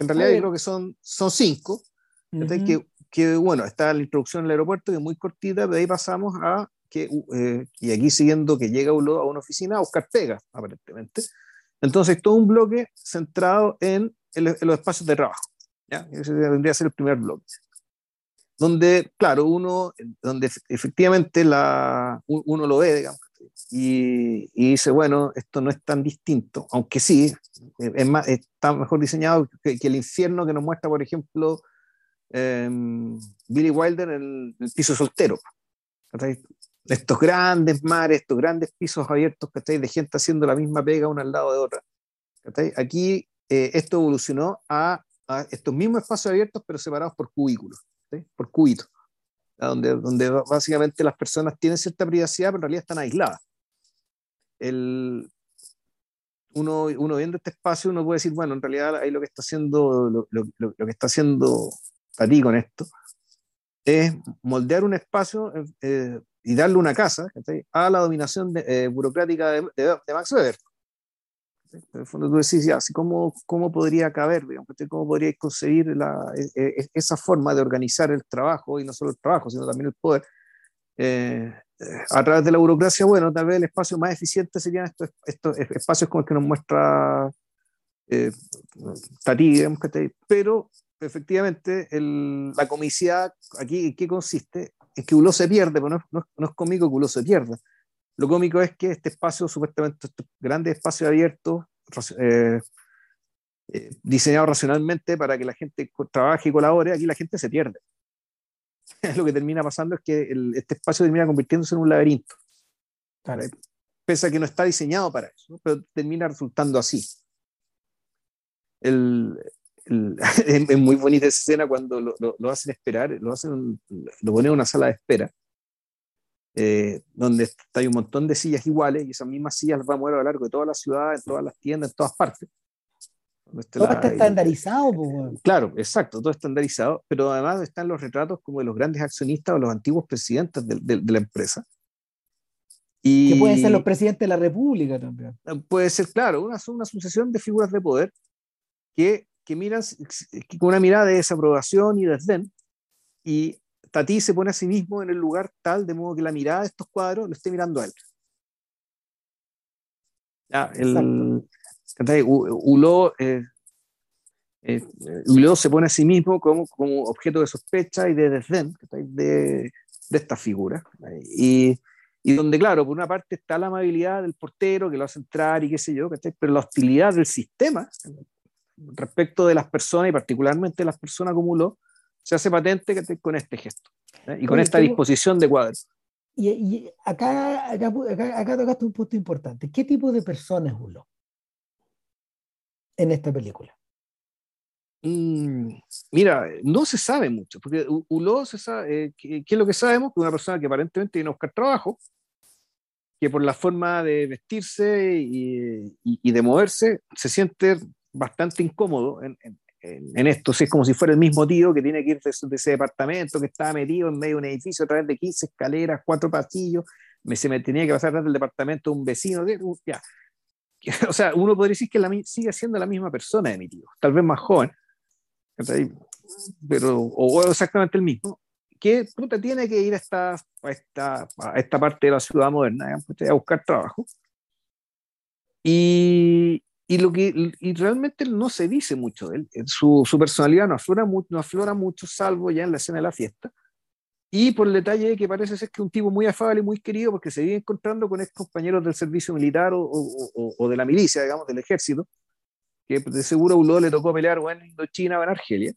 En realidad yo creo que son, son cinco, que, que, bueno, está la introducción al aeropuerto, que es muy cortita, de ahí pasamos a que, eh, y aquí siguiendo que llega uno a una oficina a buscar pega, aparentemente. Entonces, todo un bloque centrado en, en los espacios de trabajo. ¿ya? Ese tendría que ser el primer bloque donde, claro, uno, donde efectivamente la, uno lo ve, digamos, y, y, dice, bueno, esto no es tan distinto, aunque sí, es más, está mejor diseñado que, el infierno que nos muestra, por ejemplo, em, Billy Wilder en el, piso soltero. Estos grandes mares, estos grandes pisos abiertos de gente haciendo la misma pega una al lado de otra. Aquí eh, esto evolucionó a, a, estos mismos espacios abiertos, pero separados por cubículos por cúbito, donde, donde básicamente las personas tienen cierta privacidad, pero en realidad están aisladas. El, uno, uno viendo este espacio, uno puede decir, bueno, en realidad ahí lo que está haciendo, lo, lo, lo, que está haciendo a ti con esto, es moldear un espacio eh, y darle una casa a la dominación eh, burocrática de, de, Max Weber. En el fondo tú decís, ya, ¿cómo, ¿cómo podría caber, digamos, cómo podría conseguir la, e, e, esa forma de organizar el trabajo, y no solo el trabajo, sino también el poder? Eh, a través de la burocracia, bueno, tal vez el espacio más eficiente serían estos, estos espacios como el que nos muestra eh, Tati, digamos, pero efectivamente el, la comicidad aquí, ¿en qué consiste? En que uno se pierde, pero no, no, no es conmigo que uno se pierda lo cómico es que este espacio, supuestamente, este grande espacio abierto, eh, eh, diseñado racionalmente para que la gente trabaje y colabore, aquí la gente se pierde. [laughs] lo que termina pasando es que este espacio termina convirtiéndose en un laberinto. Pese a que no está diseñado para eso, pero termina resultando así. El, [laughs] es muy bonita esa escena cuando lo, lo, hacen esperar, lo, hacen, lo ponen en una sala de espera eh, donde hay un montón de sillas iguales y esas mismas sillas las va a mover a lo largo de toda la ciudad, en todas las tiendas, en todas partes. Todo está estandarizado. Claro, exacto, todo estandarizado, pero además están los retratos como de los grandes accionistas o los antiguos presidentes de, de, la empresa. Y, que pueden ser los presidentes de la República también. Puede ser, claro, una, una sucesión de figuras de poder que, que miran con una mirada de desaprobación y desdén y Tati se pone a sí mismo en el lugar tal de modo que la mirada de estos cuadros lo esté mirando a él. Ya, el, Hulot, eh, eh, se pone a sí mismo como, como objeto de sospecha y de desdén de, de esta figura. Y, y, donde, claro, por una parte está la amabilidad del portero que lo hace entrar y qué sé yo, pero la hostilidad del sistema respecto de las personas y particularmente de las personas como Hulot se hace patente con este gesto ¿eh? y con esta disposición de cuadros. Y, acá, acá, acá, tocaste un punto importante. ¿Qué tipo de persona es Hulot en esta película? Mm, mira, no se sabe mucho, porque Hulot se sabe, eh, ¿qué, es lo que sabemos? Que una persona que aparentemente viene a buscar trabajo, que por la forma de vestirse y, y, de moverse se siente bastante incómodo en, en, esto, es como si fuera el mismo tío que tiene que ir de, ese departamento que estaba metido en medio de un edificio a través de 15 escaleras, cuatro pasillos, me, se me tenía que pasar del departamento de un vecino, ya. [laughs] o sea, uno podría decir que la, sigue siendo la misma persona de mi tío, tal vez más joven, pero, o, exactamente el mismo, que puta, tiene que ir a esta, a esta, a esta parte de la ciudad moderna a buscar trabajo. Y, y, lo que, y realmente no se dice mucho de él. Su, su personalidad no aflora, no aflora mucho, salvo ya en la escena de la fiesta. Y por el detalle de que parece ser que es un tipo muy afable y muy querido porque se vive encontrando con ex compañeros del servicio militar o, o, o, de la milicia, digamos, del ejército, que de seguro a Ulo le tocó pelear o en Indochina o en Argelia.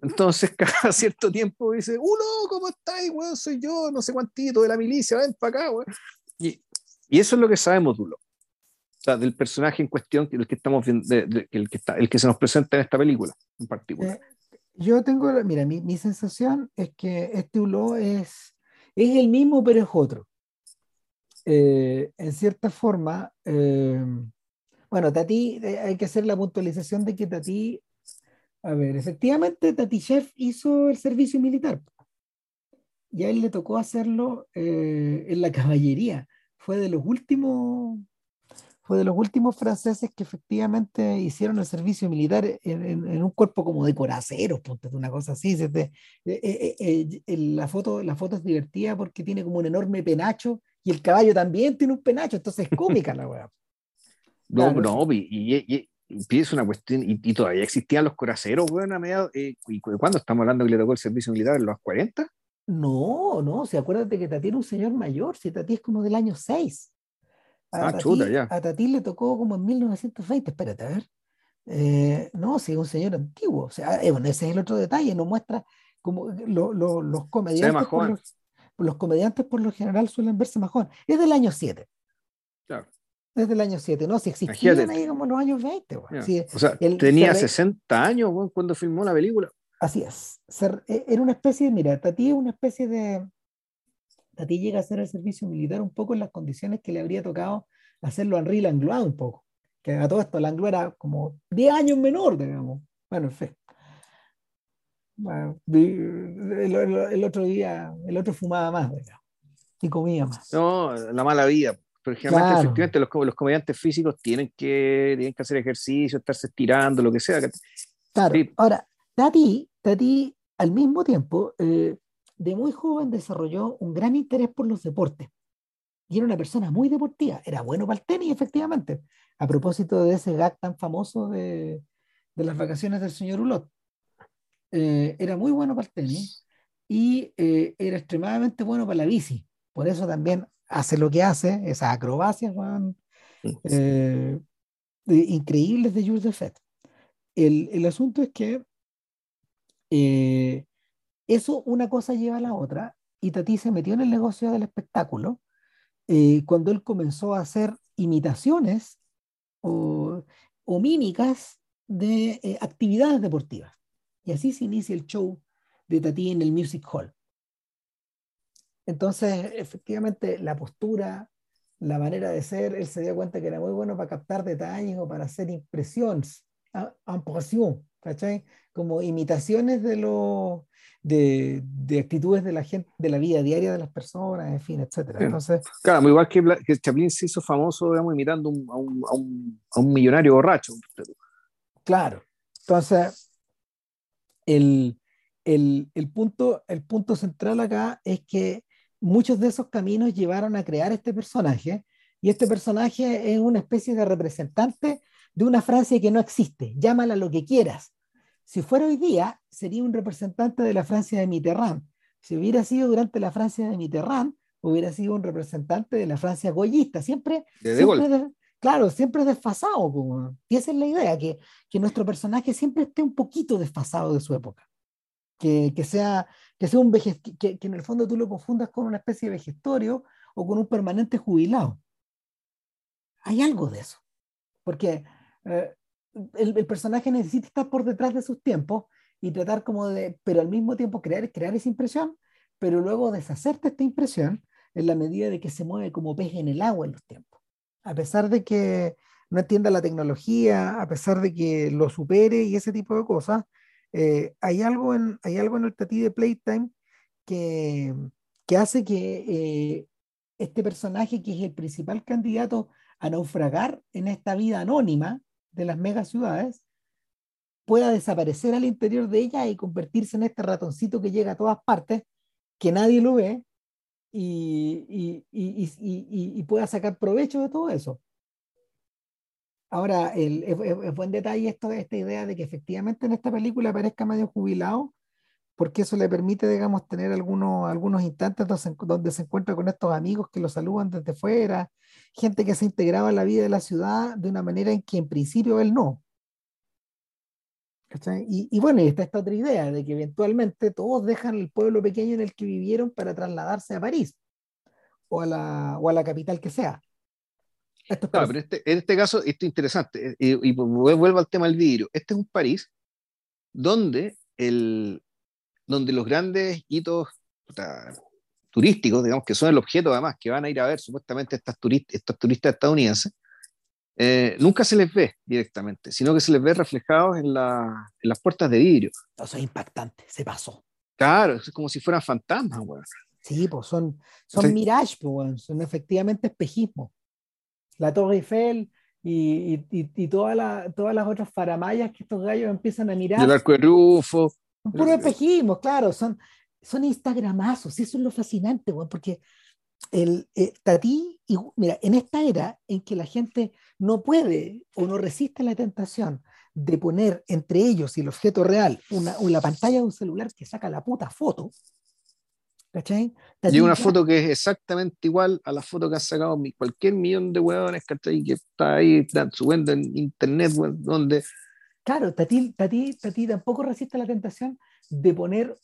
Entonces, [laughs] cada cierto tiempo dice, Ulo, ¿cómo estás? Weón, soy yo, no sé cuántito de la milicia, ven para acá. Y, y, eso es lo que sabemos de Ulo. O sea, del personaje en cuestión, el que, estamos viendo, el, que está, el que se nos presenta en esta película en particular. Eh, yo tengo, mira, mi, mi, sensación es que este Ulo es, es el mismo, pero es otro. Eh, en cierta forma, eh, bueno, Tati, hay que hacer la puntualización de que Tati, a ver, efectivamente Tati Chef hizo el servicio militar y a él le tocó hacerlo en la caballería. Fue de los últimos fue de los últimos franceses que efectivamente hicieron el servicio militar en, un cuerpo como de coraceros, ponte una cosa así. Eh, eh, eh, la, foto, la foto es divertida porque tiene como un enorme penacho y el caballo también tiene un penacho, entonces es cómica la weá. [laughs] No, no, y, es una cuestión, y, todavía existían los coraceros, weón, a mediados, ¿y cuándo estamos hablando que le tocó el servicio militar? ¿En los 40? No, no, si acuérdate que Tati era un señor mayor, si Tati es como del año 6. A, ah, ya. a le tocó como en 1920, espérate, a ver. Eh, no, sí, es un señor antiguo. O sea, eh, bueno, ese es el otro detalle, nos muestra como los comediantes. Por los, los, comediantes por lo general suelen verse más jóvenes. Es del año 7. Claro. Es del año 7, ¿no? Si existían ahí como los años 20. o sea, tenía 60 años cuando filmó la película. Así es. E, era una especie de, mira, Tati es una especie de, a ti llega a hacer el servicio militar un poco en las condiciones que le habría tocado hacerlo a Henri Langlois un poco. Que a todo esto Langlois era como 10 años menor, digamos. Bueno, en fin. el, otro día, el otro fumaba más, digamos, y comía más. No, la mala vida. Pero generalmente, efectivamente, los, los, comediantes físicos tienen que, tienen que hacer ejercicio, estarse estirando, lo que sea. Claro. Ahora, Tati, Tati, al mismo tiempo, eh, de muy joven desarrolló un gran interés por los deportes. Y era una persona muy deportiva. Era bueno para el tenis, efectivamente. A propósito de ese gag tan famoso de, las vacaciones del señor Hulot. Eh, era muy bueno para el tenis y eh, era extremadamente bueno para la bici. Por eso también hace lo que hace, esas acrobacias eh, increíbles de Jules de Fett. El, el asunto es que eso una cosa lleva a la otra y Tati se metió en el negocio del espectáculo eh, cuando él comenzó a hacer imitaciones o, mímicas de eh, actividades deportivas. Y así se inicia el show de Tati en el Music Hall. Entonces, efectivamente, la postura, la manera de ser, él se dio cuenta que era muy bueno para captar detalles o para hacer impresiones, impresión, ¿cachai? Como imitaciones de, lo, de, de, actitudes de la gente, de la vida diaria de las personas, en fin, etcétera. Entonces, claro, muy igual que, que, Chaplin se hizo famoso, digamos, imitando a, un, a, un, a, un, millonario borracho. Claro. Entonces, el, el, el, punto, el punto central acá es que muchos de esos caminos llevaron a crear este personaje, y este personaje es una especie de representante de una Francia que no existe, llámala lo que quieras. Si fuera hoy día, sería un representante de la Francia de Mitterrand. Si hubiera sido durante la Francia de Mitterrand, hubiera sido un representante de la Francia goyista. Siempre, claro, siempre desfasado. Como, y esa es la idea, que, que nuestro personaje siempre esté un poquito desfasado de su época. Que, que sea, que, sea un que, que, en el fondo tú lo confundas con una especie de vejestorio o con un permanente jubilado. Hay algo de eso. Porque eh, el, personaje necesita estar por detrás de sus tiempos y tratar como de, pero al mismo tiempo crear, crear esa impresión, pero luego deshacerte esta impresión en la medida de que se mueve como pez en el agua en los tiempos. A pesar de que no entienda la tecnología, a pesar de que lo supere y ese tipo de cosas, eh, hay, algo en, hay algo en el tatí de Playtime que, que hace que eh, este personaje, que es el principal candidato a naufragar en esta vida anónima, de las megaciudades pueda desaparecer al interior de ella y convertirse en este ratoncito que llega a todas partes, que nadie lo ve y, y, pueda sacar provecho de todo eso. Ahora, el, es, buen detalle esto, esta idea de que efectivamente en esta película aparezca medio jubilado, porque eso le permite, digamos, tener algunos, algunos instantes donde se encuentra con estos amigos que lo saludan desde fuera, gente que se integraba en la vida de la ciudad de una manera en que en principio él no. Y, y, bueno, y está esta otra idea de que eventualmente todos dejan el pueblo pequeño en el que vivieron para trasladarse a París o a la, o a la capital que sea. pero este, en este caso, esto es interesante, y, y, vuelvo al tema del vidrio. Este es un París donde, el, donde los grandes hitos turísticos, digamos, que son el objeto además, que van a ir a ver supuestamente estas estos turistas estadounidenses, eh, nunca se les ve directamente, sino que se les ve reflejados en, la, en las puertas de vidrio. Eso es impactante, se pasó. Claro, es como si fueran fantasmas, güey. Sí, pues son, son mirage, pues, son efectivamente espejismos. La Torre Eiffel y, y, y, todas las otras faramayas que estos gallos empiezan a mirar. El arco de Rufo. Son puros espejismos, claro, son, son instagramazos, eso es lo fascinante, güey, porque el eh, Tati, y, mira, en esta era en que la gente no puede o no resiste la tentación de poner entre ellos y el objeto real una, una pantalla de un celular que saca la puta foto, ¿cachai? Y una foto que es exactamente igual a la foto que ha sacado cualquier millón de huevones, ¿cachai? Que está ahí subiendo en internet, donde... Claro, Tati, Tati, Tati tampoco resiste la tentación de poner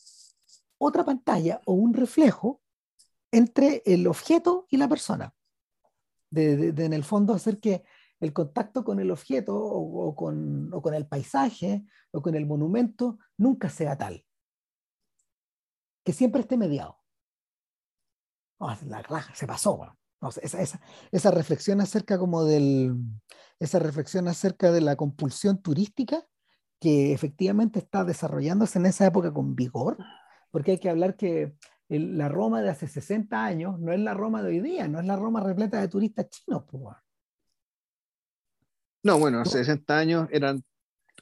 otra pantalla o un reflejo entre el objeto y la persona. De, en el fondo hacer que el contacto con el objeto o, con, o, con, el paisaje o con el monumento nunca sea tal. Que siempre esté mediado. la raja, se pasó. Esa, esa, esa, reflexión acerca como del, esa reflexión acerca de la compulsión turística que efectivamente está desarrollándose en esa época con vigor, porque hay que hablar que la Roma de hace 60 años no es la Roma de hoy día, no es la Roma repleta de turistas chinos. Pues. No, bueno, hace 60 años eran,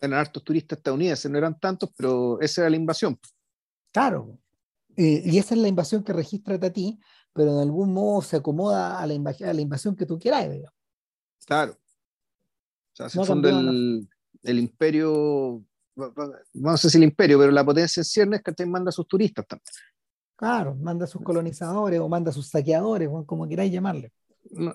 eran hartos turistas estadounidenses, no eran tantos, pero esa era la invasión. Claro, eh, y esa es la invasión que registra Tati, pero de algún modo se acomoda a la, a la invasión que tú quieras. Claro. O sea, se funda el, el, imperio, no sé si el imperio, pero la potencia en ciernes que manda a sus turistas también. Claro, manda a sus colonizadores o manda a sus saqueadores, como queráis llamarle.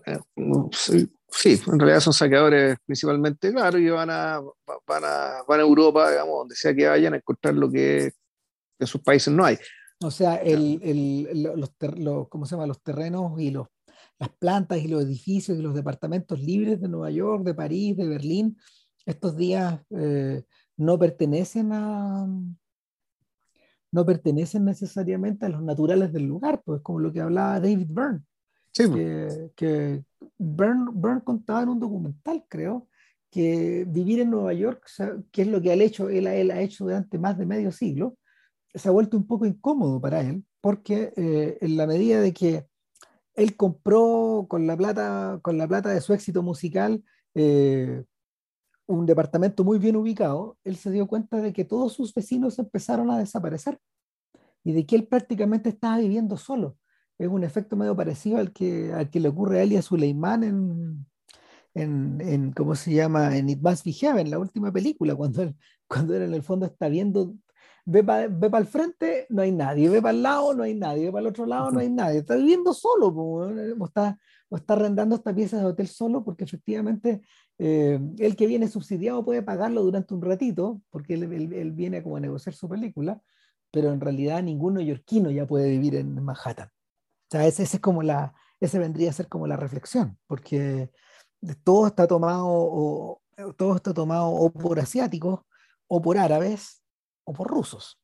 Eh, sí, en realidad son saqueadores principalmente, claro, y van a, van a, van a Europa, digamos, donde sea que vayan a encontrar lo que en sus países no hay. O sea, el, el, los, ¿cómo se llama? los terrenos y los, las plantas y los edificios y los departamentos libres de Nueva York, de París, de Berlín, estos días eh, no pertenecen a, no pertenecen necesariamente a los naturales del lugar, pues como lo que hablaba David Byrne, sí. que, que Byrne, contaba en un documental, creo, que vivir en Nueva York, que es lo que él, hecho, él, él ha hecho durante más de medio siglo, se ha vuelto un poco incómodo para él, porque eh, en la medida de que él compró con la plata, con la plata de su éxito musical eh, un departamento muy bien ubicado, él se dio cuenta de que todos sus vecinos empezaron a desaparecer y de que él prácticamente estaba viviendo solo. Es un efecto medio parecido al que, al que le ocurre a él y a Suleiman en, en, en, ¿cómo se llama? En It Must Be Heaven, la última película, cuando él, cuando él en el fondo está viendo, ve para ve el frente, no hay nadie, ve para el lado, no hay nadie, ve para el otro lado, no hay nadie, está viviendo solo, o está, o está arrendando esta pieza de hotel solo porque efectivamente eh, el que viene subsidiado puede pagarlo durante un ratito, porque él, viene como a negociar su película, pero en realidad ningún neoyorquino ya puede vivir en Manhattan. O sea, ese, es como la, ese vendría a ser como la reflexión, porque todo está tomado o, todo está tomado o por asiáticos, o por árabes, o por rusos.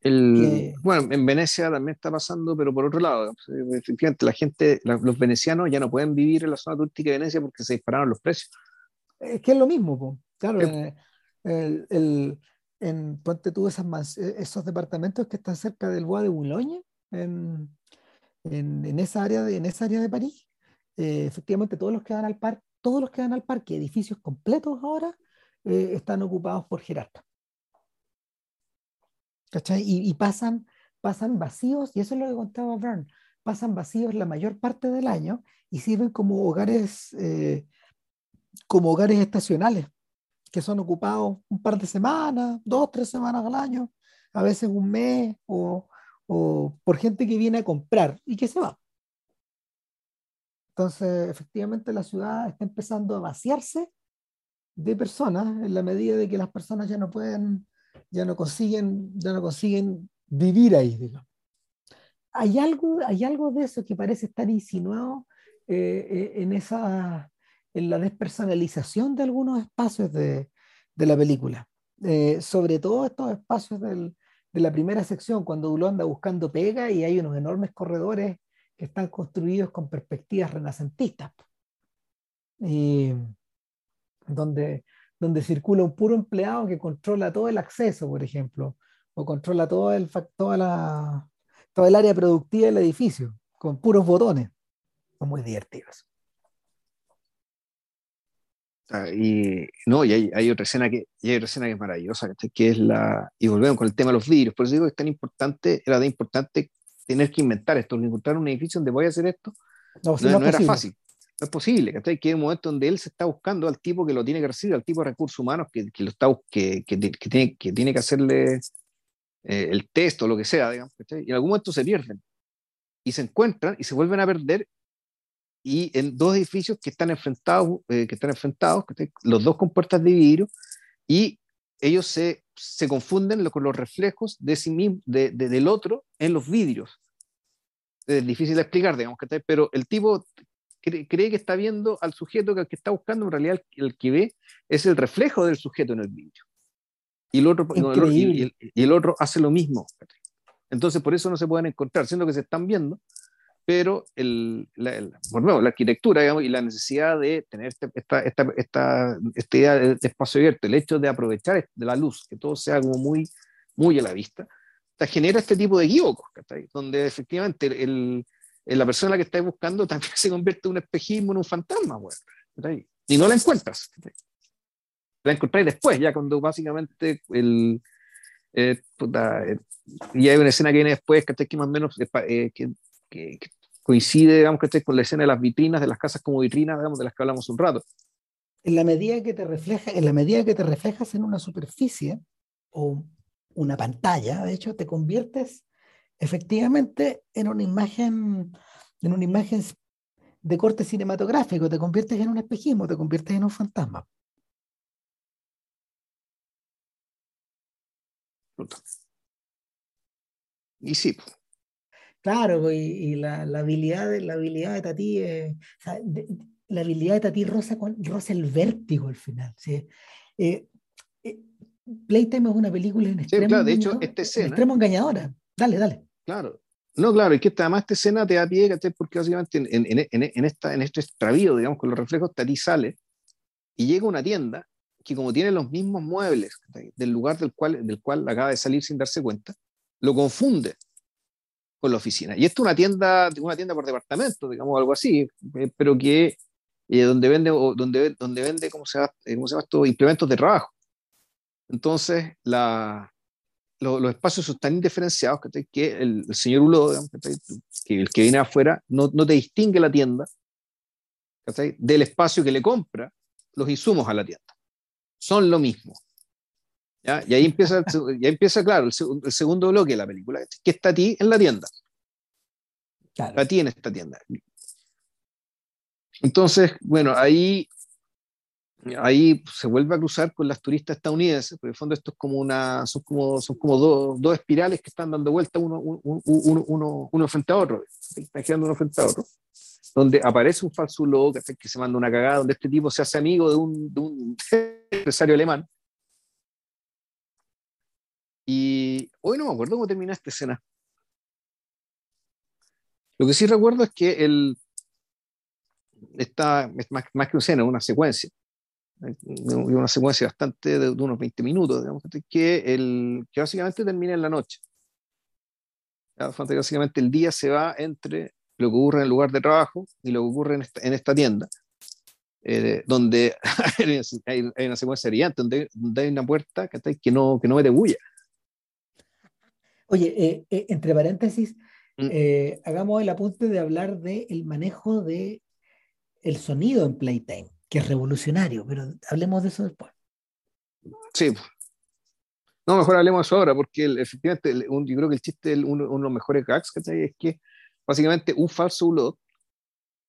El, bueno, en Venecia también está pasando, pero por otro lado, efectivamente, la gente, los venecianos ya no pueden vivir en la zona turística de Venecia porque se dispararon los precios. Es que es lo mismo, claro. Eh, el, el, en Ponte tú esas, eh, esos departamentos que están cerca del Bois de Boulogne, en, en, en, esa área de, en esa área de París, eh, efectivamente todos los que dan al parque, todos los que dan al parque, edificios completos ahora, están ocupados por jerarcas. Y, pasan, pasan vacíos, y eso es lo que contaba Verne, pasan vacíos la mayor parte del año y sirven como hogares, eh, como hogares estacionales, que son ocupados un par de semanas, dos, tres semanas al año, a veces un mes, o, o por gente que viene a comprar y que se va. Entonces, efectivamente, la ciudad está empezando a vaciarse de personas en la medida de que las personas ya no pueden ya no consiguen, ya no consiguen vivir ahí, digamos. Hay algo, hay algo de eso que parece estar insinuado eh, en esa en la despersonalización de algunos espacios de, de la película. sobre todo estos espacios del, de la primera sección, cuando Dulo anda buscando pega y hay unos enormes corredores que están construidos con perspectivas renacentistas, donde, donde circula un puro empleado que controla todo el acceso, por ejemplo, o controla todo el, toda la, toda el área productiva del edificio, con puros botones. Son muy divertidos. Ah, y no, y hay, otra escena que, hay otra escena que es maravillosa, que es la, y volvemos con el tema de los vidrios, por eso digo que es tan importante, era de importante tener que inventar esto, encontrar un edificio donde voy a hacer esto, no, no, era fácil, no es posible, que hay un momento donde él se está buscando al tipo que lo tiene que recibir, al tipo de recursos humanos que, que lo está, que, que, tiene, que tiene que hacerle eh, el texto o lo que sea, digamos, y en algún momento se pierden, y se encuentran y se vuelven a perder y en dos edificios que están enfrentados, eh, que están enfrentados, los dos con puertas de vidrio, y ellos se, se confunden con los reflejos de sí mismo, de, del otro en los vidrios. Es difícil de explicar, digamos, pero el tipo cree, que está viendo al sujeto que, que está buscando, en realidad el, que ve es el reflejo del sujeto en el vidrio. Y el otro, y, y el otro hace lo mismo. Entonces, por eso no se pueden encontrar, siendo que se están viendo, pero el, la, la arquitectura y la necesidad de tener este, esta, esta, esta, esta, idea de, espacio abierto, el hecho de aprovechar de la luz, que todo sea como muy, muy a la vista, genera este tipo de equívocos, donde efectivamente el, la persona que estáis buscando también [laughs] se convierte en un espejismo, en un fantasma, y no la encuentras. La encontráis después, ya cuando básicamente el, eh, eh, y hay una escena que viene después, que más o menos eh, que, que, coincide, digamos, que con la escena de las vitrinas, de las casas como vitrinas, digamos, de las que hablamos un rato. En la medida que te refleja, en la medida que te reflejas en una superficie o una pantalla, de hecho, te conviertes efectivamente en una imagen, en una imagen de corte cinematográfico, te conviertes en un espejismo, te conviertes en un fantasma. Y sí, Claro, y, la, habilidad de, la habilidad de Tati, la habilidad de Tati rosa, rosa el vértigo al final. ¿sí? Eh, eh, Playtime es una película en extremo, claro, de hecho, esta escena, extremo engañadora. Dale, dale. Claro. No, claro, y que además esta escena te da pie, porque básicamente en, en, esta, en este extravío, digamos, con los reflejos, Tati sale y llega a una tienda que como tiene los mismos muebles del lugar del cual, del cual acaba de salir sin darse cuenta, lo confunde con la oficina. Y esto es una tienda, una tienda por departamento, digamos, algo así, eh, pero que eh, donde vende, donde, donde vende ¿cómo se, llama, eh, ¿cómo se llama esto? implementos de trabajo. Entonces, la, los espacios son tan indiferenciados que, el, señor Ulo, que el que viene afuera, no, no te distingue la tienda del espacio que le compra los insumos a la tienda. Son lo mismo. Y ahí empieza, ya empieza claro, el, segundo bloque de la película, que está a ti en la tienda. Claro. A ti en esta tienda. Entonces, bueno, ahí, ahí se vuelve a cruzar con las turistas estadounidenses, porque en el fondo esto es como una, son como, son como dos, dos espirales que están dando vuelta uno, uno, uno, uno, frente a otro, están girando uno frente a otro, donde aparece un falso logo que, se manda una cagada, donde este tipo se hace amigo de un, de un [laughs] empresario alemán, y hoy no me acuerdo cómo termina esta escena. Lo que sí recuerdo es que el, está es más, más, que una escena, una secuencia. Una secuencia bastante de, unos 20 minutos, digamos, que, el, que básicamente termina en la noche. Básicamente el día se va entre lo que ocurre en el lugar de trabajo y lo que ocurre en esta, en esta tienda, eh, donde [laughs] hay, hay, una secuencia brillante, donde, donde, hay una puerta que, no, que no mete bulla. Oye, eh, eh, entre paréntesis, mm. eh, hagamos el apunte de hablar del manejo de el sonido en Playtime, que es revolucionario, pero hablemos de eso después. Sí. No, mejor hablemos de eso ahora, porque efectivamente yo creo que el chiste, uno, uno de los mejores gags, ¿cachai? Es que básicamente un falso ulot,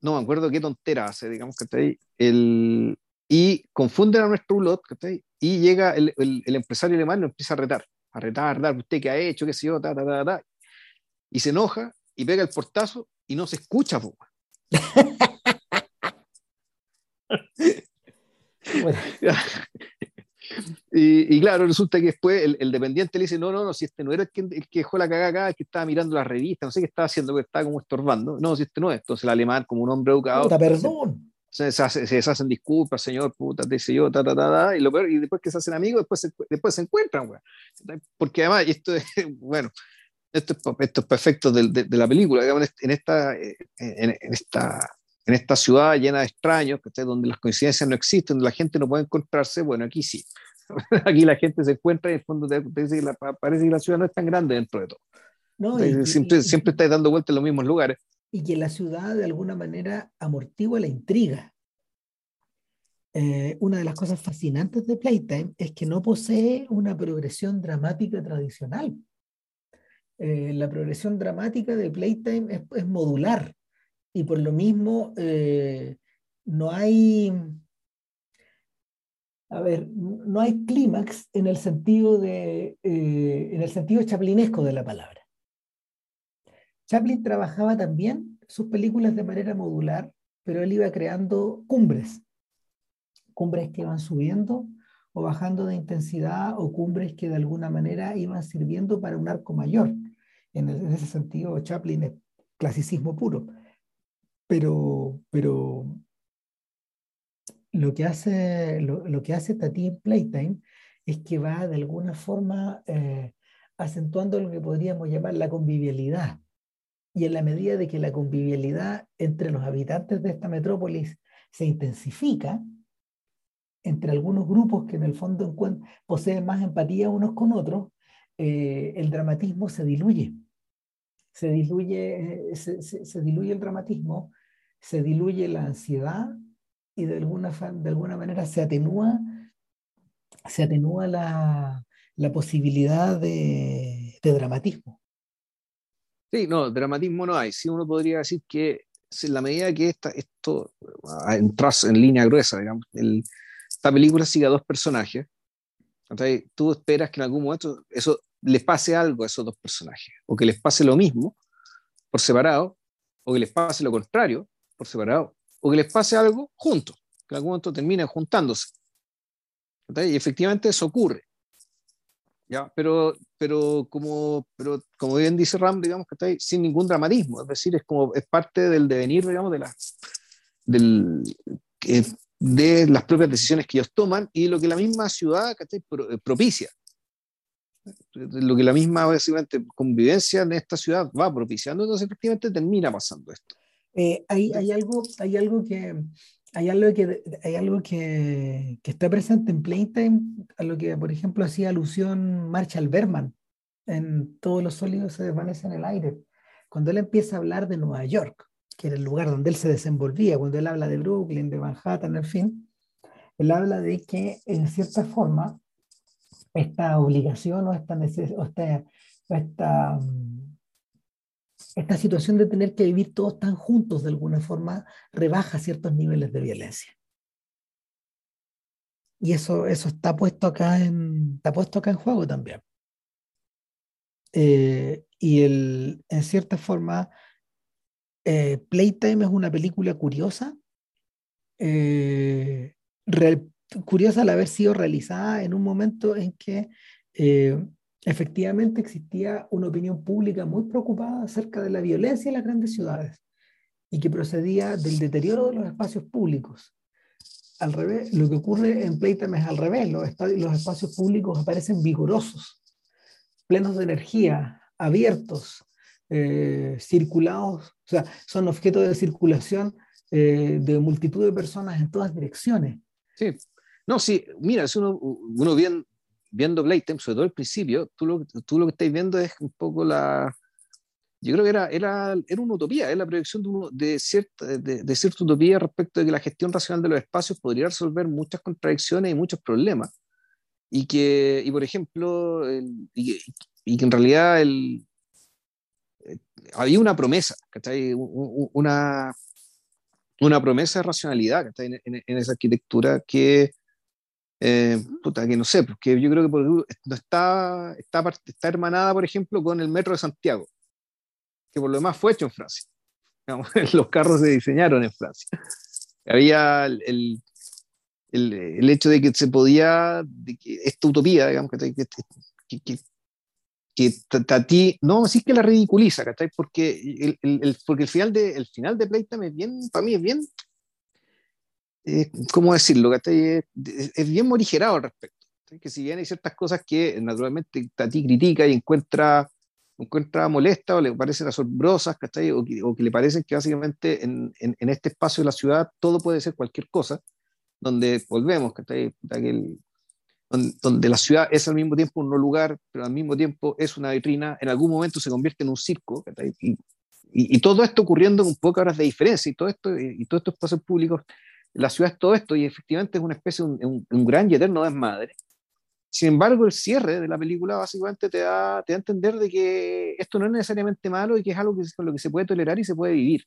no me acuerdo qué tontera hace, digamos, ¿cachai? El, y confunden a nuestro ulot, ¿cachai? Y llega el, el, el empresario alemán y lo empieza a retar a retar, usted qué ha hecho, qué sé yo, ta, ta, ta, ta, y se enoja y pega el portazo y no se escucha, [laughs] [laughs] [laughs] y, claro, resulta que después el, dependiente le dice, no, no, no, si este no era el que, el que dejó la cagada acá, el que estaba mirando la revista, no sé qué estaba haciendo, que estaba como estorbando. No, si este no es. Entonces el alemán, como un hombre educado... Puta, perdón. Se, se, deshacen disculpas, señor, puta, te dice yo, ta, ta, ta, y lo peor, y después que se hacen amigos, después se, después se encuentran, güey. Porque además, esto es, [laughs] bueno, esto es, esto es perfecto de, de, la película, digamos, en esta, en, en esta en esta ciudad llena de extraños, donde las coincidencias no existen, donde la gente no puede encontrarse, bueno, aquí sí. [laughs] aquí la gente se encuentra y en el fondo te, parece que la ciudad no es tan grande dentro de todo. No, siempre, siempre estás dando vueltas en los mismos lugares. Y que la ciudad de alguna manera amortigua la intriga. Eh, una de las cosas fascinantes de Playtime es que no posee una progresión dramática tradicional. Eh, la progresión dramática de Playtime es, es modular y por lo mismo eh, no hay, a ver, no hay clímax en el sentido de, eh, en el sentido chaplinesco de la palabra. Chaplin trabajaba también sus películas de manera modular, pero él iba creando cumbres, cumbres que iban subiendo o bajando de intensidad o cumbres que de alguna manera iban sirviendo para un arco mayor. En, en ese sentido, Chaplin es clasicismo puro. Pero, pero lo que hace, lo, que hace Tati en Playtime es que va de alguna forma eh, acentuando lo que podríamos llamar la convivialidad. Y en la medida de que la convivialidad entre los habitantes de esta metrópolis se intensifica, entre algunos grupos que en el fondo poseen más empatía unos con otros, eh, el dramatismo se diluye. Se diluye, eh, se diluye el dramatismo se diluye la ansiedad y de alguna, de alguna manera se atenúa, se atenúa la, la posibilidad de, de, dramatismo. Sí, no, dramatismo no hay. Sí, uno podría decir que en la medida que esta, esto ah, entras en línea gruesa, digamos, el, esta película sigue a dos personajes, entonces, tú esperas que en algún momento eso les pase algo a esos dos personajes, o que les pase lo mismo por separado, o que les pase lo contrario, por separado, o que les pase algo juntos, que en algún momento terminen juntándose. Y efectivamente eso ocurre. ¿ya? Pero, pero, como, pero como bien dice Ram, digamos que está ahí sin ningún dramatismo, es decir, es como es parte del devenir, digamos, de, la, del, de las propias decisiones que ellos toman y lo que la misma ciudad propicia lo que la misma básicamente convivencia en esta ciudad va propiciando, entonces efectivamente termina pasando esto. Eh, hay, hay, algo, hay algo que hay algo que hay algo que, que, está presente en Playtime a lo que por ejemplo hacía alusión Marshall Berman en todos los sólidos se desvanecen en el aire cuando él empieza a hablar de Nueva York que era el lugar donde él se desenvolvía cuando él habla de Brooklyn de Manhattan en fin él habla de que en cierta forma esta obligación o esta, o esta, esta esta situación de tener que vivir todos tan juntos de alguna forma rebaja ciertos niveles de violencia. Y eso, eso está, puesto acá en, está puesto acá en juego también. Eh, y el, en cierta forma, eh, Playtime es una película curiosa, eh, curiosa al haber sido realizada en un momento en que efectivamente existía una opinión pública muy preocupada acerca de la violencia en las grandes ciudades y que procedía del deterioro de los espacios públicos. Al revés, lo que ocurre en Playtime es al revés, los, espacios públicos aparecen vigorosos, plenos de energía, abiertos, eh, circulados, o sea, son objetos de circulación eh, de multitud de personas en todas direcciones. Sí, no, sí, mira, es uno, uno bien, viendo Playtime, sobre todo al principio, tú lo, tú lo que estáis viendo es un poco la... Yo creo que era, era, era una utopía, es la proyección de, de, cierta, de, de, cierta utopía respecto de que la gestión racional de los espacios podría resolver muchas contradicciones y muchos problemas. Y que, y por ejemplo, y, y, que en realidad el, eh, había una promesa, ¿cachai? Una, una promesa de racionalidad en, en, en, esa arquitectura que, eh, puta, que no sé, porque yo creo que no está, está, está hermanada, por ejemplo, con el metro de Santiago, que por lo demás fue hecho en Francia. [laughs] [laughs] los carros se diseñaron en Francia. había el, el, el, hecho de que se podía, de que esta utopía, digamos, que, que, que, que Tati, no, sí que la ridiculiza, ¿cachai? Porque el, el, porque el final de, el final de Playtime es bien, para mí es bien, ¿cómo decirlo? Es, es, bien morigerado al respecto. Que si bien hay ciertas cosas que naturalmente Tati critica y encuentra, encuentra molesta o le parecen asombrosas, ¿cachai? O que, o que le parecen que básicamente en, en, en, este espacio de la ciudad todo puede ser cualquier cosa, donde volvemos, ¿cachai? Que el, donde la ciudad es al mismo tiempo un no lugar, pero al mismo tiempo es una vitrina, en algún momento se convierte en un circo, y, y, y, todo esto ocurriendo con pocas horas de diferencia, y todo esto, y, todos estos espacios públicos, la ciudad es todo esto, y efectivamente es una especie, un, un, un gran y eterno desmadre. Sin embargo, el cierre de la película básicamente te da, te da a entender de que esto no es necesariamente malo y que es algo que, con lo que se puede tolerar y se puede vivir.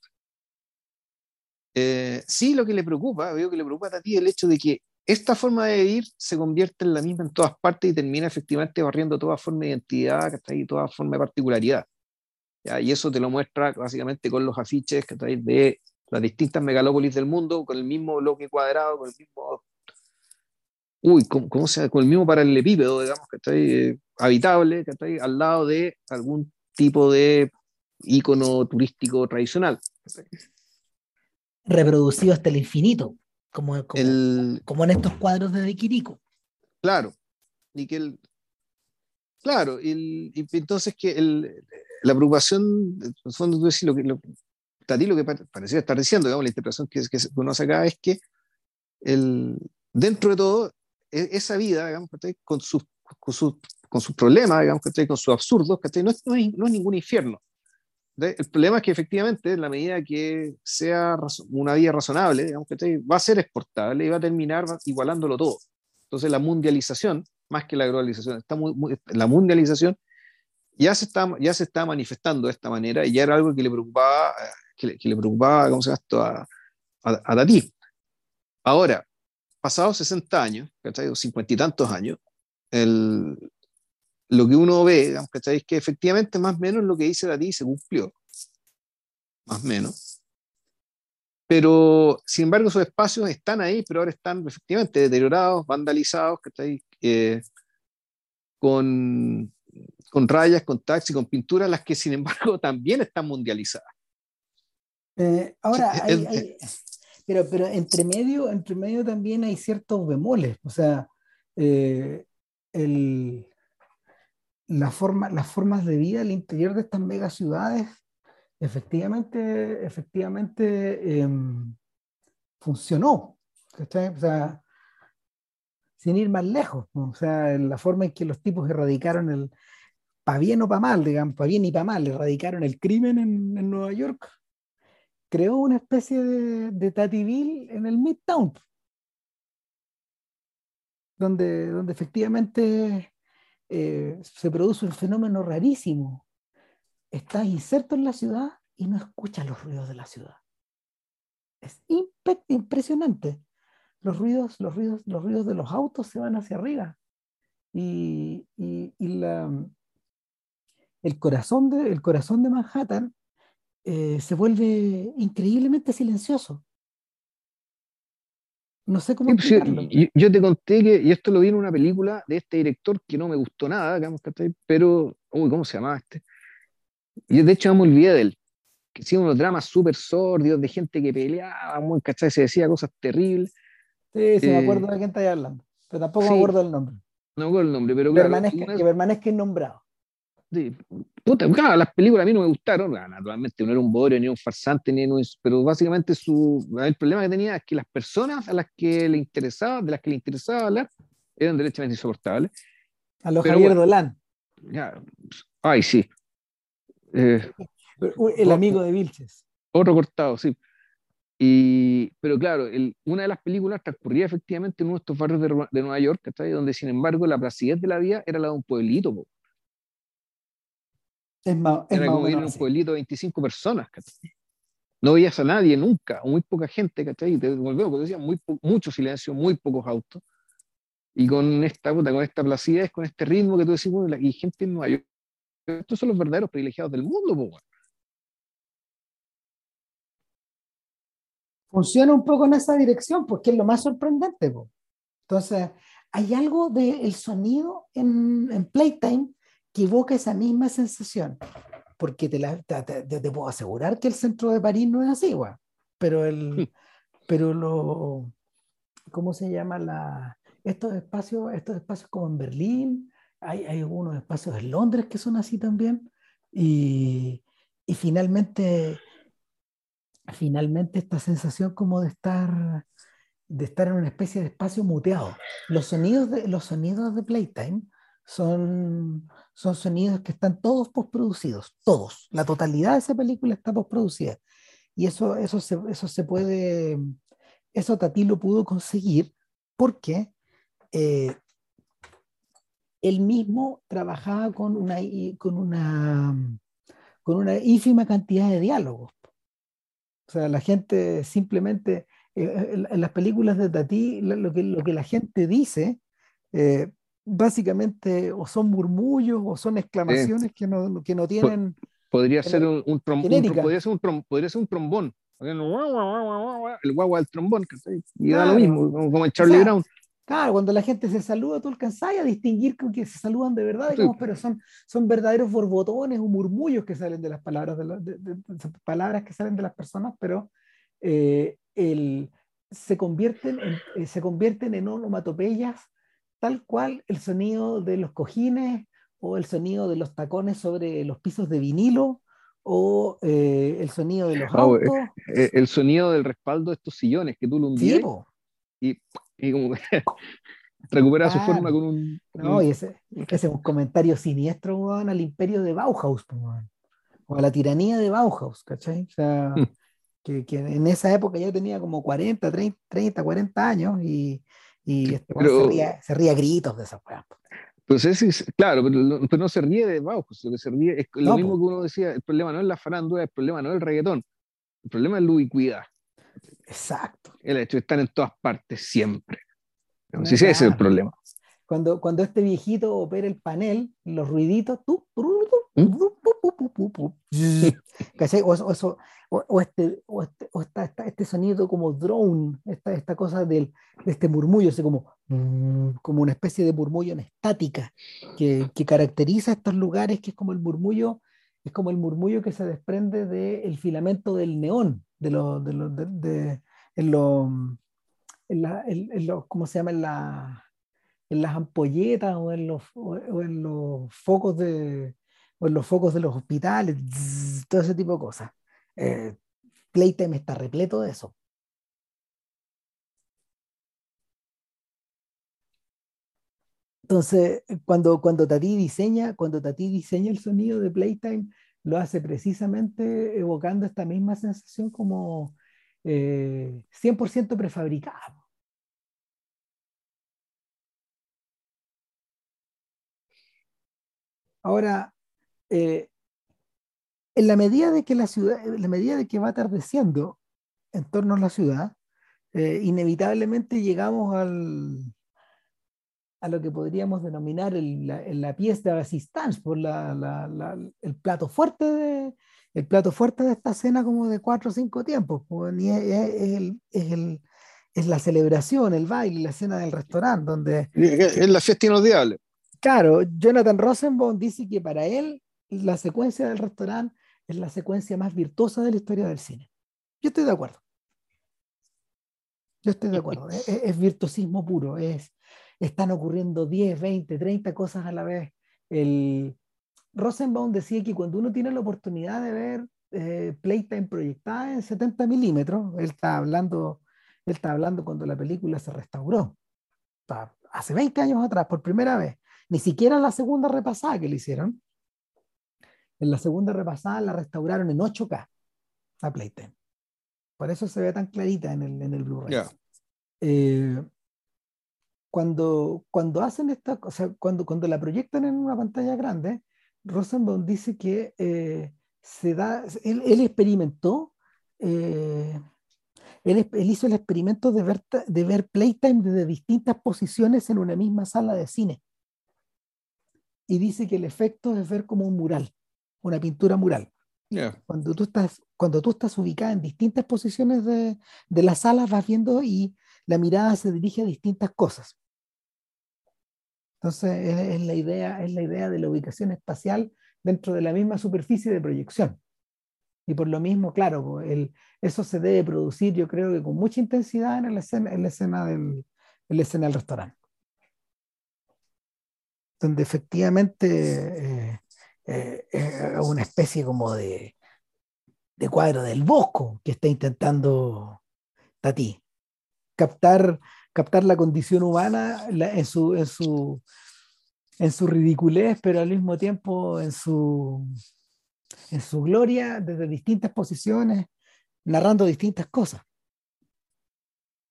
Eh, sí, lo que le preocupa, veo que le preocupa a ti el hecho de que esta forma de vivir se convierte en la misma en todas partes y termina efectivamente barriendo toda forma de identidad, y toda forma de particularidad. ¿ya? Y eso te lo muestra básicamente con los afiches de las distintas megalópolis del mundo, con el mismo bloque cuadrado, con el mismo... Uy, ¿cómo, cómo se Con el mismo paralelepípedo, digamos, que está eh, habitable, que está ahí al lado de algún tipo de icono turístico tradicional. Reproducido hasta el infinito como, como, el, como en estos cuadros de De Quirico. Claro, y que el, claro, el, y entonces que el, la preocupación, en el fondo tú decís lo que, lo, lo que parecía estar diciendo, digamos, la interpretación que, que uno acá es que el, dentro de todo, e, esa vida, digamos, con sus, con sus, con sus problemas, digamos, con sus absurdos, no es, no, es, no es ningún infierno. El problema es que efectivamente, en la medida que sea una vía razonable, digamos, va a ser exportable y va a terminar igualándolo todo. Entonces, la mundialización, más que la globalización, está muy, muy, la mundialización ya se, está, ya se está manifestando de esta manera y ya era algo que le preocupaba, que le, que le preocupaba ¿cómo se llama esto? A, a, a Tati. Ahora, pasados 60 años, ¿cachai? 50 y tantos años, el, lo que uno ve, ¿cachai? Es que efectivamente más o menos lo que dice Dati se cumplió. Más o menos. Pero, sin embargo, esos espacios están ahí, pero ahora están efectivamente deteriorados, vandalizados, ¿cachai? Eh, con, con rayas, con taxis, con pinturas, las que sin embargo [laughs] también están mundializadas. Eh, ahora, hay, hay, pero, pero entre, medio, entre medio también hay ciertos bemoles, o sea, eh, el, la forma, las formas de vida al interior de estas megaciudades efectivamente, efectivamente eh, funcionó. O sea, sin ir más lejos, ¿no? o sea, la forma en que los tipos erradicaron el, para bien o para mal, digamos, para bien y para mal, erradicaron el crimen en, en, Nueva York, creó una especie de, de en el Midtown, donde, donde efectivamente eh, se produce un fenómeno rarísimo. Estás inserto en la ciudad y no escuchas los ruidos de la ciudad. Es impresionante. Los ruidos, los, ruidos, los ruidos de los autos se van hacia arriba. Y, y, y la, el, corazón de, el corazón de Manhattan eh, se vuelve increíblemente silencioso. No sé cómo sí, yo, yo, te conté que, y esto lo vi en una película de este director que no me gustó nada, digamos, pero, uy, ¿cómo se llamaba este? Y de hecho me olvidé de él, que hacía unos dramas súper sordios de gente que peleaba, muy, ¿cachai? Se decía cosas terribles. Sí, sí, eh, me acuerdo de quién está hablando, pero tampoco sí, me acuerdo del nombre. No me acuerdo el nombre, pero claro, permanezca, que permanezca nombrado. Sí, puta, claro, las películas a mí no me gustaron, naturalmente no era un bodrio, ni un farsante, ni un, pero básicamente su, el problema que tenía es que las personas a las que le interesaba, de las que le interesaba hablar, eran derechamente insoportables. A los pero, Javier Dolan. Ya, ay, sí. Eh, el amigo de Vilches. Otro cortado, sí. Y, pero claro, el, una de las películas transcurría efectivamente en uno de estos barrios de, de Nueva York, ¿está? donde sin embargo la placidez de la vida era la de un pueblito. Po. Es más, es Era más como ir en un pueblito de 25 personas, ¿cachai? No veías a nadie nunca, muy poca gente, ¿cachai? Y te volvemos, decía, muy mucho silencio, muy pocos autos. Y con esta, puta, con esta placidez, con este ritmo que tú decís, bueno, y gente en Nueva York. Estos son los verdaderos privilegiados del mundo, po, funciona un poco en esa dirección, porque es lo más sorprendente. Entonces, hay algo del sonido en, en, Playtime que evoca esa misma sensación, porque te, la, te, puedo asegurar que el centro de París no es así, pero, el, pero lo, ¿cómo se llama? La, estos, espacios, estos espacios como en Berlín, hay, hay algunos espacios en Londres que son así también, y, y finalmente finalmente esta sensación como de estar, de estar en una especie de espacio muteado. Los sonidos de, los sonidos de Playtime son, son sonidos que están todos postproducidos, todos. La totalidad de esa película está postproducida. Y eso, eso, se, eso se puede, eso Tati lo pudo conseguir porque eh, él mismo trabajaba con una, con una, con una ínfima cantidad de diálogos. O sea, la gente simplemente, eh, en, las películas de Tati, lo que, lo que la gente dice, eh, básicamente o son murmullos o son exclamaciones que, no, que no tienen... Podría ser un, un, podría, ser un podría ser un trombón. El guagua del trombón, y da lo mismo, como en Charlie Brown. Claro, cuando la gente se saluda, tú alcanzás a distinguir con que se saludan de verdad, pero son, son verdaderos borbotones o murmullos que salen de las palabras, de, palabras que salen de las personas, pero eh, el, se, convierten en, eh, se convierten en onomatopeyas tal cual el sonido de los cojines o el sonido de los tacones sobre los pisos de vinilo o eh, el sonido de los ah, autos. el sonido del respaldo de estos sillones que tú lo hundías y y como [laughs] recupera su forma con un. No, y ese, ese, es un comentario siniestro al imperio de Bauhaus, o a la tiranía de Bauhaus, ¿cachai? O sea, [laughs] que, que, en esa época ya tenía como 40, 30, 30 40 años y, y este se, ría, se, ría, gritos de esa weá. Pues es, claro, pero no, pero no, se ríe de Bauhaus, lo que se ríe es lo mismo que uno decía, el problema no es la farándula, el problema no es el reggaetón, el problema es la ubicuidad. Exacto. El hecho de estar en todas partes siempre. No si ese es el problema. Cuando, cuando este viejito opera el panel, los ruiditos, tú, o, este, o, este, o este sonido como drone, esta, esta cosa del, de este murmullo, ese como, como una especie de murmullo en estática que, que, caracteriza estos lugares, que es como el murmullo, es como el murmullo que se desprende del filamento del neón, de lo, de, lo, de, en, lo, en, la, en, lo, ¿cómo se llama? En, la, en las ampolletas o en los, o, en los focos de o en los focos de los hospitales, todo ese tipo de cosas. Eh, Playtime está repleto de eso. Entonces, cuando, cuando Tati diseña, cuando Tati diseña el sonido de Playtime, lo hace precisamente evocando esta misma sensación como 100% eh, Ahora, eh, en la medida de que la ciudad, en la medida de que va atardeciendo en torno a la ciudad, eh, inevitablemente llegamos al, a lo que podríamos denominar el, la, la pieza de resistance, por la, el plato fuerte de el plato fuerte de esta cena como de cuatro o cinco tiempos, es, el, es, el, es, la celebración, el baile, la cena del restaurante, donde... Es la fiesta inolvidable. Claro, Jonathan Rosenbaum dice que para él la secuencia del restaurante es la secuencia más virtuosa de la historia del cine. Yo estoy de acuerdo. Yo estoy de acuerdo. [laughs] es, es, virtuosismo puro. Es, están ocurriendo 10, 20, 30 cosas a la vez. El, Rosenbaum decía que cuando uno tiene la oportunidad de ver eh, Playtime proyectada en 70 milímetros, él está hablando, él está hablando cuando la película se restauró, hace 20 años atrás, por primera vez, ni siquiera la segunda repasada que le hicieron. En la segunda repasada la restauraron en 8K, a Playtime. Por eso se ve tan clarita en el, en el Blu-ray. Eh, cuando, cuando hacen esta, o sea, cuando, cuando la proyectan en una pantalla grande, Rosenbaum dice que eh, se da, él, experimentó, eh, él, hizo el experimento de ver, de ver Playtime desde distintas posiciones en una misma sala de cine. Y dice que el efecto es ver como un mural, una pintura mural. Cuando, tú estás, cuando tú estás ubicada en distintas posiciones de, de la sala, vas viendo y la mirada se dirige a distintas cosas. Entonces, es, la idea, es la idea de la ubicación espacial dentro de la misma superficie de proyección. Y por lo mismo, claro, el, eso se debe producir, yo creo que con mucha intensidad en la escena, en la escena, del, en la escena del restaurante. Donde efectivamente eh, eh, es una especie como de, de cuadro del Bosco que está intentando Tati. Captar captar la condición humana en, su, en, su, en su ridiculez, pero al mismo tiempo en su, en su gloria desde distintas posiciones, narrando distintas cosas.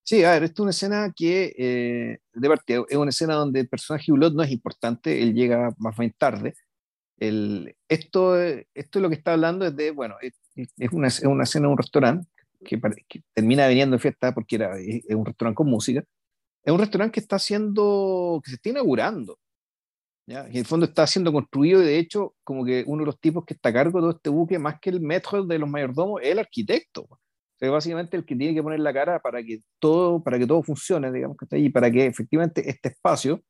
Sí, a ver, esto es una escena que, eh, de parte, es una escena donde el personaje Ulot no es importante, él llega más bien tarde. El, esto, esto es lo que está hablando es de, bueno, es, es, una, es una escena en un restaurante que, termina viniendo en fiesta porque era, es, un restaurante con música, es un restaurante que está haciendo, que se está inaugurando. ¿ya? Y en el fondo está siendo construido y de hecho como que uno de los tipos que está a cargo de todo este buque, más que el metro de los mayordomos, es el arquitecto. Es básicamente el que tiene que poner la cara para que todo, para que todo funcione, digamos que está ahí, para que efectivamente este espacio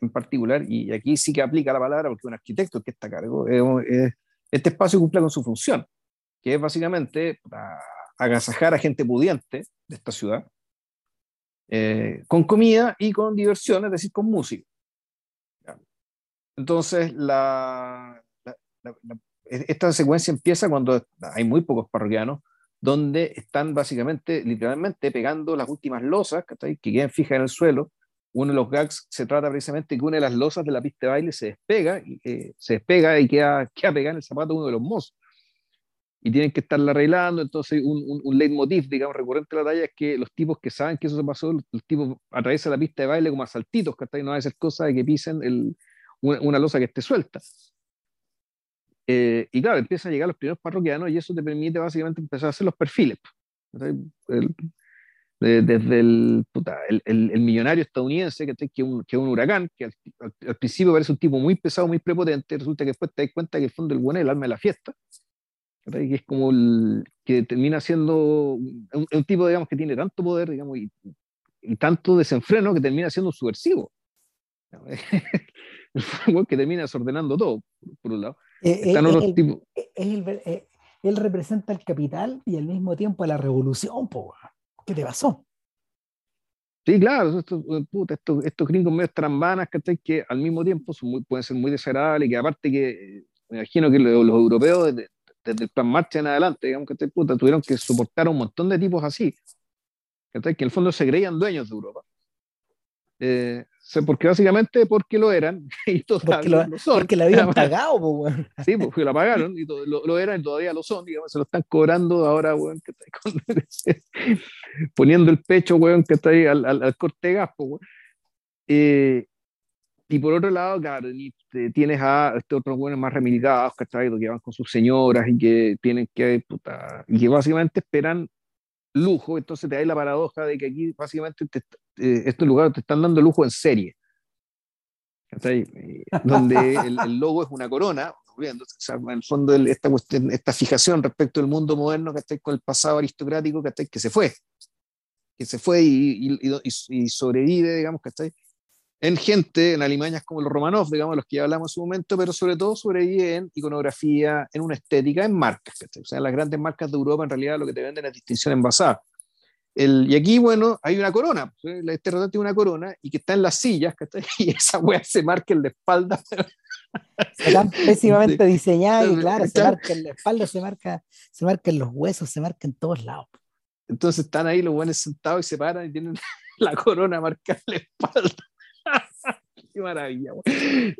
en particular, y aquí sí que aplica la palabra porque un arquitecto que está a cargo, este espacio cumpla con su función, que es básicamente para agasajar a gente pudiente de esta ciudad, eh, con comida y con diversión, es decir, con música. Entonces, la, esta secuencia empieza cuando hay muy pocos parroquianos, donde están básicamente, literalmente, pegando las últimas losas que, que quedan fijas en el suelo. Uno de los gags se trata precisamente que una de las losas de la pista de baile se despega, y, eh, se despega y queda, queda pegada en el zapato de uno de los mozos y tienen que estarla arreglando. Entonces, un, un, un, leitmotiv, digamos, recurrente de la talla es que los tipos que saben que eso se pasó, los, tipos atraviesan la pista de baile como a saltitos, que no va a ser cosa de que pisen el, una, una, losa que esté suelta. Eh, y claro, empiezan a llegar los primeros parroquianos y eso te permite básicamente empezar a hacer los perfiles. El, desde el, puta, el, el, millonario estadounidense, que, que, un, que es un huracán, que al, al, principio parece un tipo muy pesado, muy prepotente, resulta que después te das cuenta que el fondo del bueno es el alma de la fiesta, que es como el, que termina siendo un, un, tipo, digamos, que tiene tanto poder, digamos, y, y tanto desenfreno que termina siendo subversivo. [laughs] que termina desordenando todo, por un lado. Eh, eh, otros tipos. Eh, él representa el capital y al mismo tiempo la revolución, po, ¿qué te pasó? Sí, claro, estos, estos, estos gringos medio trambanas que al mismo tiempo son muy, pueden ser muy desagradables, que aparte que me imagino que los, los europeos desde el plan marcha en adelante, digamos puta, tuvieron que soportar a un montón de tipos así, que en el fondo se creían dueños de Europa. Eh, porque básicamente porque lo eran [laughs] y porque lo, lo son. Porque lo habían [laughs] pagado, pues, Sí, porque lo pagaron y lo, lo, eran y todavía lo son, digamos, se lo están cobrando ahora, weón, que está con, [laughs] poniendo el pecho, weón, que está ahí al, al, al corte de gas, pues, eh, y por otro lado, claro, tienes a estos otros buenos más remilgados, ¿cachai? Que van con sus señoras y que tienen que, puta, y que básicamente esperan lujo, entonces te da la paradoja de que aquí básicamente te, eh, estos lugares te están dando lujo en serie. ¿cachai? [laughs] Donde el, el, logo es una corona, o sea, en el fondo esta, esta fijación respecto al mundo moderno, ¿cachai? Con el pasado aristocrático, ¿cachai? Que se fue, que se fue y, y, y, y sobrevive, digamos, ¿cachai? en gente, en alimañas como los Romanov, digamos, los que ya hablamos en su momento, pero sobre todo sobrevive en iconografía, en una estética, en marcas. O sea, las grandes marcas de Europa en realidad lo que te venden es distinción envasada. El, y aquí, bueno, hay una corona, este retrato tiene una corona y que está en las sillas, [laughs] y esa weá se marca en la espalda. Está pésimamente [laughs] diseñada y claro, se marca en la espalda, se marca, se marca en los huesos, se marca en todos lados. Entonces están ahí los buenos sentados y se paran y tienen [laughs] la corona marcada en la espalda. Qué maravilla.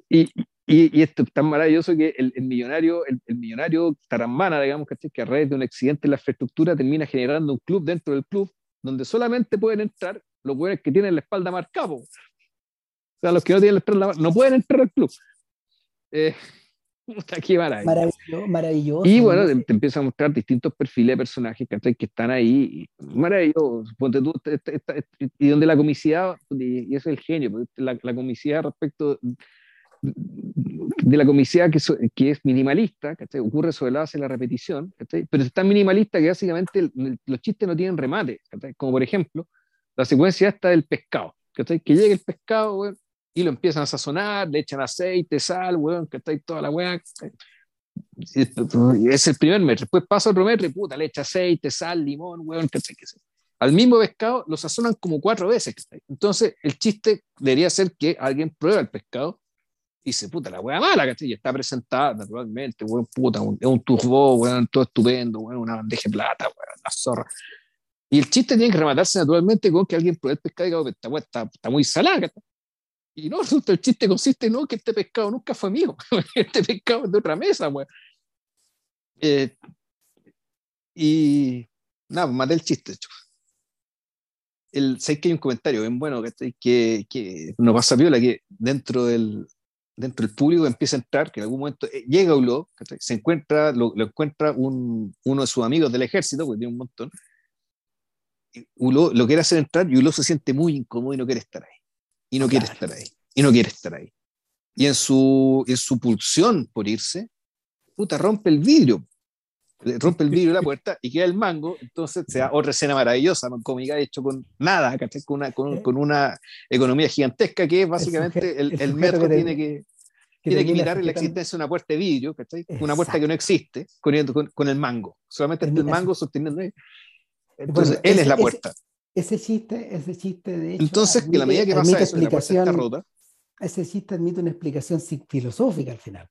Y, y, y, esto es tan maravilloso que el, el millonario, el, el, millonario Tarambana, digamos, que a raíz de un accidente en la infraestructura termina generando un club dentro del club donde solamente pueden entrar los buenos que tienen la espalda marcada. O sea, los que no tienen la espalda no pueden entrar al club. Eh, [laughs] Qué maravilloso. maravilloso. Y bueno, te, te, empieza a mostrar distintos perfiles de personajes que, que están ahí. Maravilloso. Ponte tú, esta, esta, y donde la comicidad, y, y eso es el genio, la, la comicidad respecto de la comicidad que, es minimalista, que ocurre sobre la base de la repetición, pero es tan minimalista que básicamente los chistes no tienen remate, como por ejemplo la secuencia esta del pescado, que llega el pescado y lo empiezan a sazonar, le echan aceite, sal, está toda la weá. Es el primer metro. Después pasa otro y puta, le echa aceite, sal, limón, weón, que Al mismo pescado lo sazonan como cuatro veces. Entonces, el chiste debería ser que alguien prueba el pescado dice, puta, la weá mala, ¿cachai? Y está presentada naturalmente, weón, puta, es un turbo, weón, todo estupendo, weón, una bandeja de plata, weón, la zorra. Y el chiste tiene que rematarse naturalmente con que alguien pruebe el pescado y diga, esta weá está, está muy salada, y no, [laughs] resulta el chiste consiste en no, que este pescado nunca fue mío, [laughs] este pescado es de otra mesa, güey. Eh, y nada, pues, maté el chiste, hecho. El, sé que hay un comentario bien bueno que, que, que nos pasa viola que dentro del, dentro del público empieza a entrar, que en algún momento eh, llega Ulo, se encuentra, lo, encuentra un, uno de sus amigos del ejército, porque tiene un montón, Ulo lo quiere hacer entrar y Ulo se siente muy incómodo y no quiere estar ahí y no quiere estar ahí. Y no quiere estar ahí. Y en su, en su pulsión por irse, puta, rompe el vidrio. Rompe el vidrio de la puerta y queda el mango. Entonces se da otra escena maravillosa, cómica, hecho con nada, con una, con, con, una economía gigantesca que es básicamente el, el, metro que tiene que, tiene que imitar la existencia de una puerta de vidrio, Una puerta que no existe, con, con, el mango. Solamente está el mango sosteniendo. Entonces, él es la puerta ese chiste, ese chiste de hecho. Entonces, que la medida que pasa eso, la rota, ese chiste admite una explicación filosófica al final.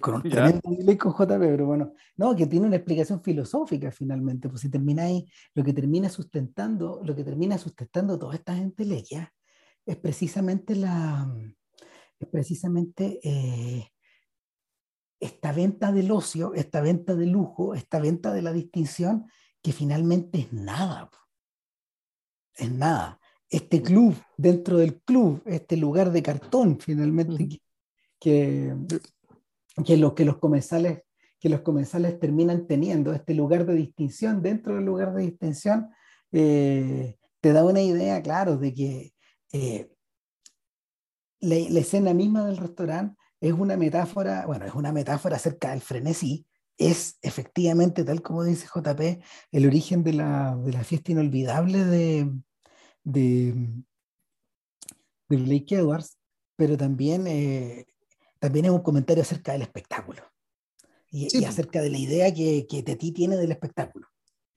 con tremendo con JP, pero bueno, no, que tiene una explicación filosófica finalmente, pues si termináis, lo que termina sustentando, lo que termina sustentando toda esta gente leya es precisamente la, es precisamente eh, esta venta del ocio, esta venta de lujo, esta venta de la distinción, que finalmente es nada. Es nada. Este club dentro del club, este lugar de cartón finalmente que, que, lo, que, los comensales, que los comensales terminan teniendo, este lugar de distinción dentro del lugar de distinción, eh, te da una idea, claro, de que eh, la, la, escena misma del restaurante es una metáfora, bueno, es una metáfora acerca del frenesí, es efectivamente, tal como dice JP, el origen de la, de la fiesta inolvidable de, de, de Blake Edwards, pero también, eh, también es un comentario acerca del espectáculo y, acerca de la idea que, que ti tiene del espectáculo.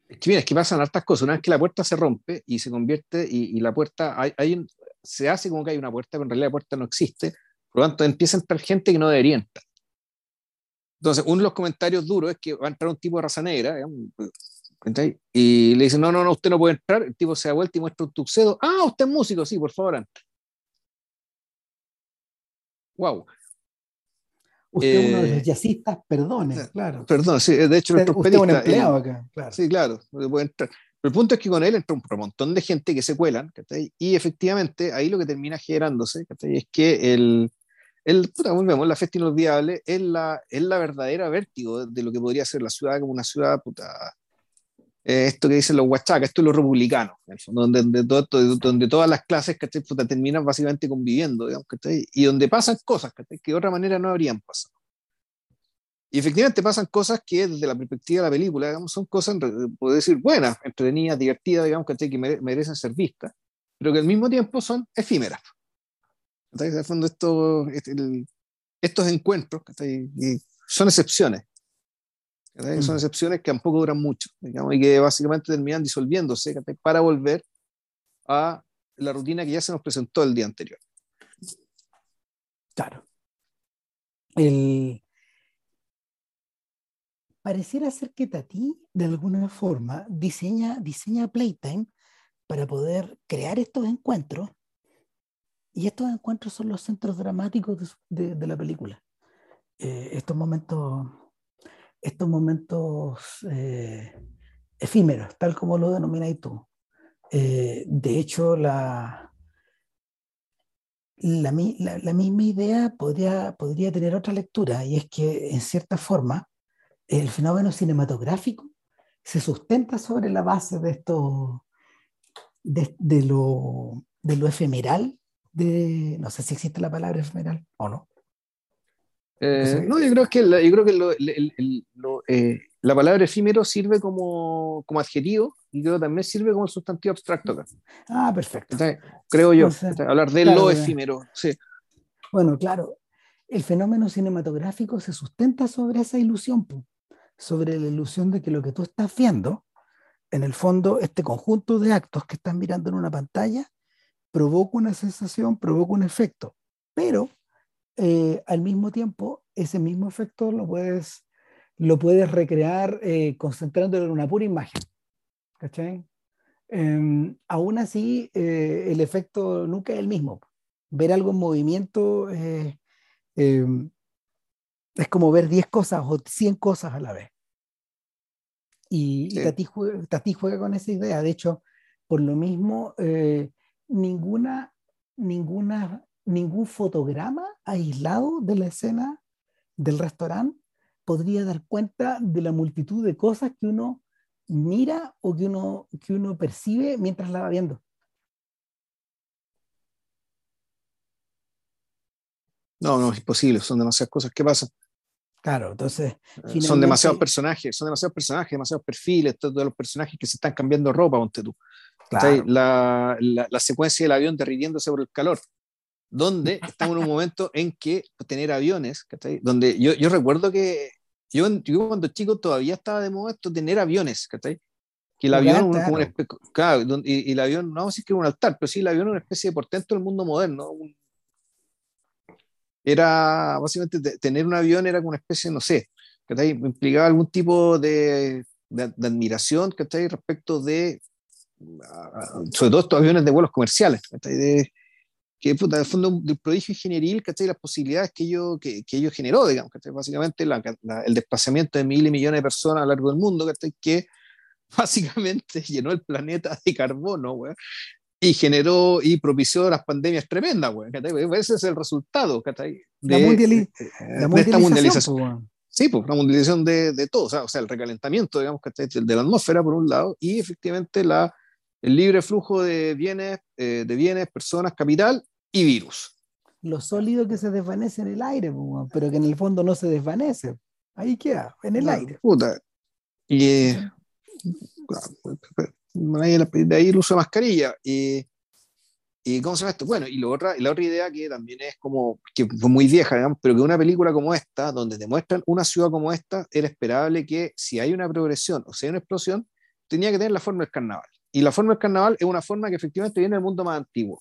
Es que mira, es que pasan hartas cosas. Una vez que la puerta se rompe y se convierte, y, y la puerta, hay, hay se hace como que hay una puerta, pero en realidad la puerta no existe, por lo tanto, empieza a entrar gente que no debería entrar. Entonces, uno de los comentarios duros es que va a entrar un tipo de raza negra, y le dicen, no, no, no, usted no puede entrar. El tipo se da vuelta y muestra un tuxedo. Ah, usted es músico, sí, por favor, entre. Wow. Usted es uno de los eh, jazzistas, perdone, claro. Perdón, sí, de hecho, usted, usted es un empleado acá, claro. Sí, claro, puede entrar. Pero el punto es que con él entra un montón de gente que se cuelan, y efectivamente ahí lo que termina generándose es que el, el, puta, volvemos, la fiesta inolvidable es la, es la verdadera vértigo de lo que podría ser la ciudad como una ciudad, puta, eh, esto que dicen los huachacas, esto es lo republicano, donde, donde, todo, donde todas las clases puta, terminan básicamente conviviendo, digamos, y donde pasan cosas que de otra manera no habrían pasado. Y efectivamente pasan cosas que desde la perspectiva de la película, digamos, son cosas, puedo decir, buenas, entretenidas, divertidas, digamos, que merecen ser vistas, pero que al mismo tiempo son efímeras. En el fondo, esto, este, estos encuentros son excepciones. Son mm. excepciones que tampoco duran mucho digamos, y que básicamente terminan disolviéndose para volver a la rutina que ya se nos presentó el día anterior. Claro. El... Pareciera ser que Tati, de alguna forma, diseña, diseña Playtime para poder crear estos encuentros y estos encuentros son los centros dramáticos de, la película. Eh, estos momentos, estos momentos eh, efímeros, tal como lo denomináis tú. Eh, de hecho, la, la, la, la, misma idea podría, podría tener otra lectura, y es que, en cierta forma, el fenómeno cinematográfico se sustenta sobre la base de lo, de lo efemeral, de, no sé si existe la palabra efemeral o no. Eh, no, yo creo que, la, yo creo que eh, la palabra efímero sirve como, como, adjetivo y creo que también sirve como sustantivo abstracto acá. Ah, perfecto. creo yo, hablar de lo efímero. Sí. Bueno, claro, el fenómeno cinematográfico se sustenta sobre esa ilusión, sobre la ilusión de que lo que tú estás viendo, en el fondo, este conjunto de actos que estás mirando en una pantalla, provoca una sensación, provoca un efecto, pero eh, al mismo tiempo, ese mismo efecto lo puedes, lo puedes recrear eh, concentrándolo en una pura imagen. ¿Cachai? Em, aún así, eh, el efecto nunca es el mismo. Ver algo en movimiento em, es como ver 10 cosas o 100 cosas a la vez. Y, Tati, juega, Tati, juega, con esa idea. De hecho, por lo mismo, ninguna, ninguna ningún fotograma aislado de la escena del restaurante podría dar cuenta de la multitud de cosas que uno mira o que uno, que uno percibe mientras la va viendo. No, no, es imposible, son demasiadas cosas que pasan. Claro, entonces. Eh, son demasiados personajes, son demasiados personajes, demasiados perfiles, todos los personajes que se están cambiando ropa, ponte tú. La, la, la, secuencia del avión derritiéndose por el calor donde estamos en un momento en que tener aviones, donde yo, yo recuerdo que yo, yo, cuando chico todavía estaba de moda esto, tener aviones, ¿cachai? Que el avión, claro. Una claro, y, y, el avión, no vamos a decir que era un altar, pero sí el avión era una especie de portento del mundo moderno. Era, básicamente, tener un avión era como una especie, no sé, ¿cachai? Implicaba algún tipo de, de, de admiración, ¿cachai? Respecto de, sobre todo estos aviones de vuelos comerciales, ¿cachai? De, que puta, el fondo del prodigio ingenieril, ¿cachai? Las posibilidades que ello, que, que ello generó, digamos, ¿cachai? Básicamente la, la, el desplazamiento de miles y millones de personas a lo largo del mundo, ¿cachai? Que [laughs] básicamente llenó el planeta de carbono, güey, y generó y propició las pandemias tremendas, güey, Ese es el resultado, ¿cachai? De, la, mundiali de, la mundialización, esta mundialización. Sí, pues la mundialización de, de todo, o sea, o sea, el recalentamiento, digamos, de la atmósfera, por un lado, y efectivamente la, el libre flujo de bienes, eh, de bienes, personas, capital y virus. Lo sólido que se desvanece en el aire, pero que en el fondo no se desvanece. Ahí queda, en el aire. Puta. Y eh, de ahí el uso de mascarilla. Y, y ¿cómo se llama esto? Bueno, y la otra, la otra idea que también es como, que fue muy vieja, digamos, pero que una película como esta, donde te muestran una ciudad como esta, era esperable que si hay una progresión o si hay una explosión, tenía que tener la forma del carnaval. Y la forma del carnaval es una forma que efectivamente viene del mundo más antiguo.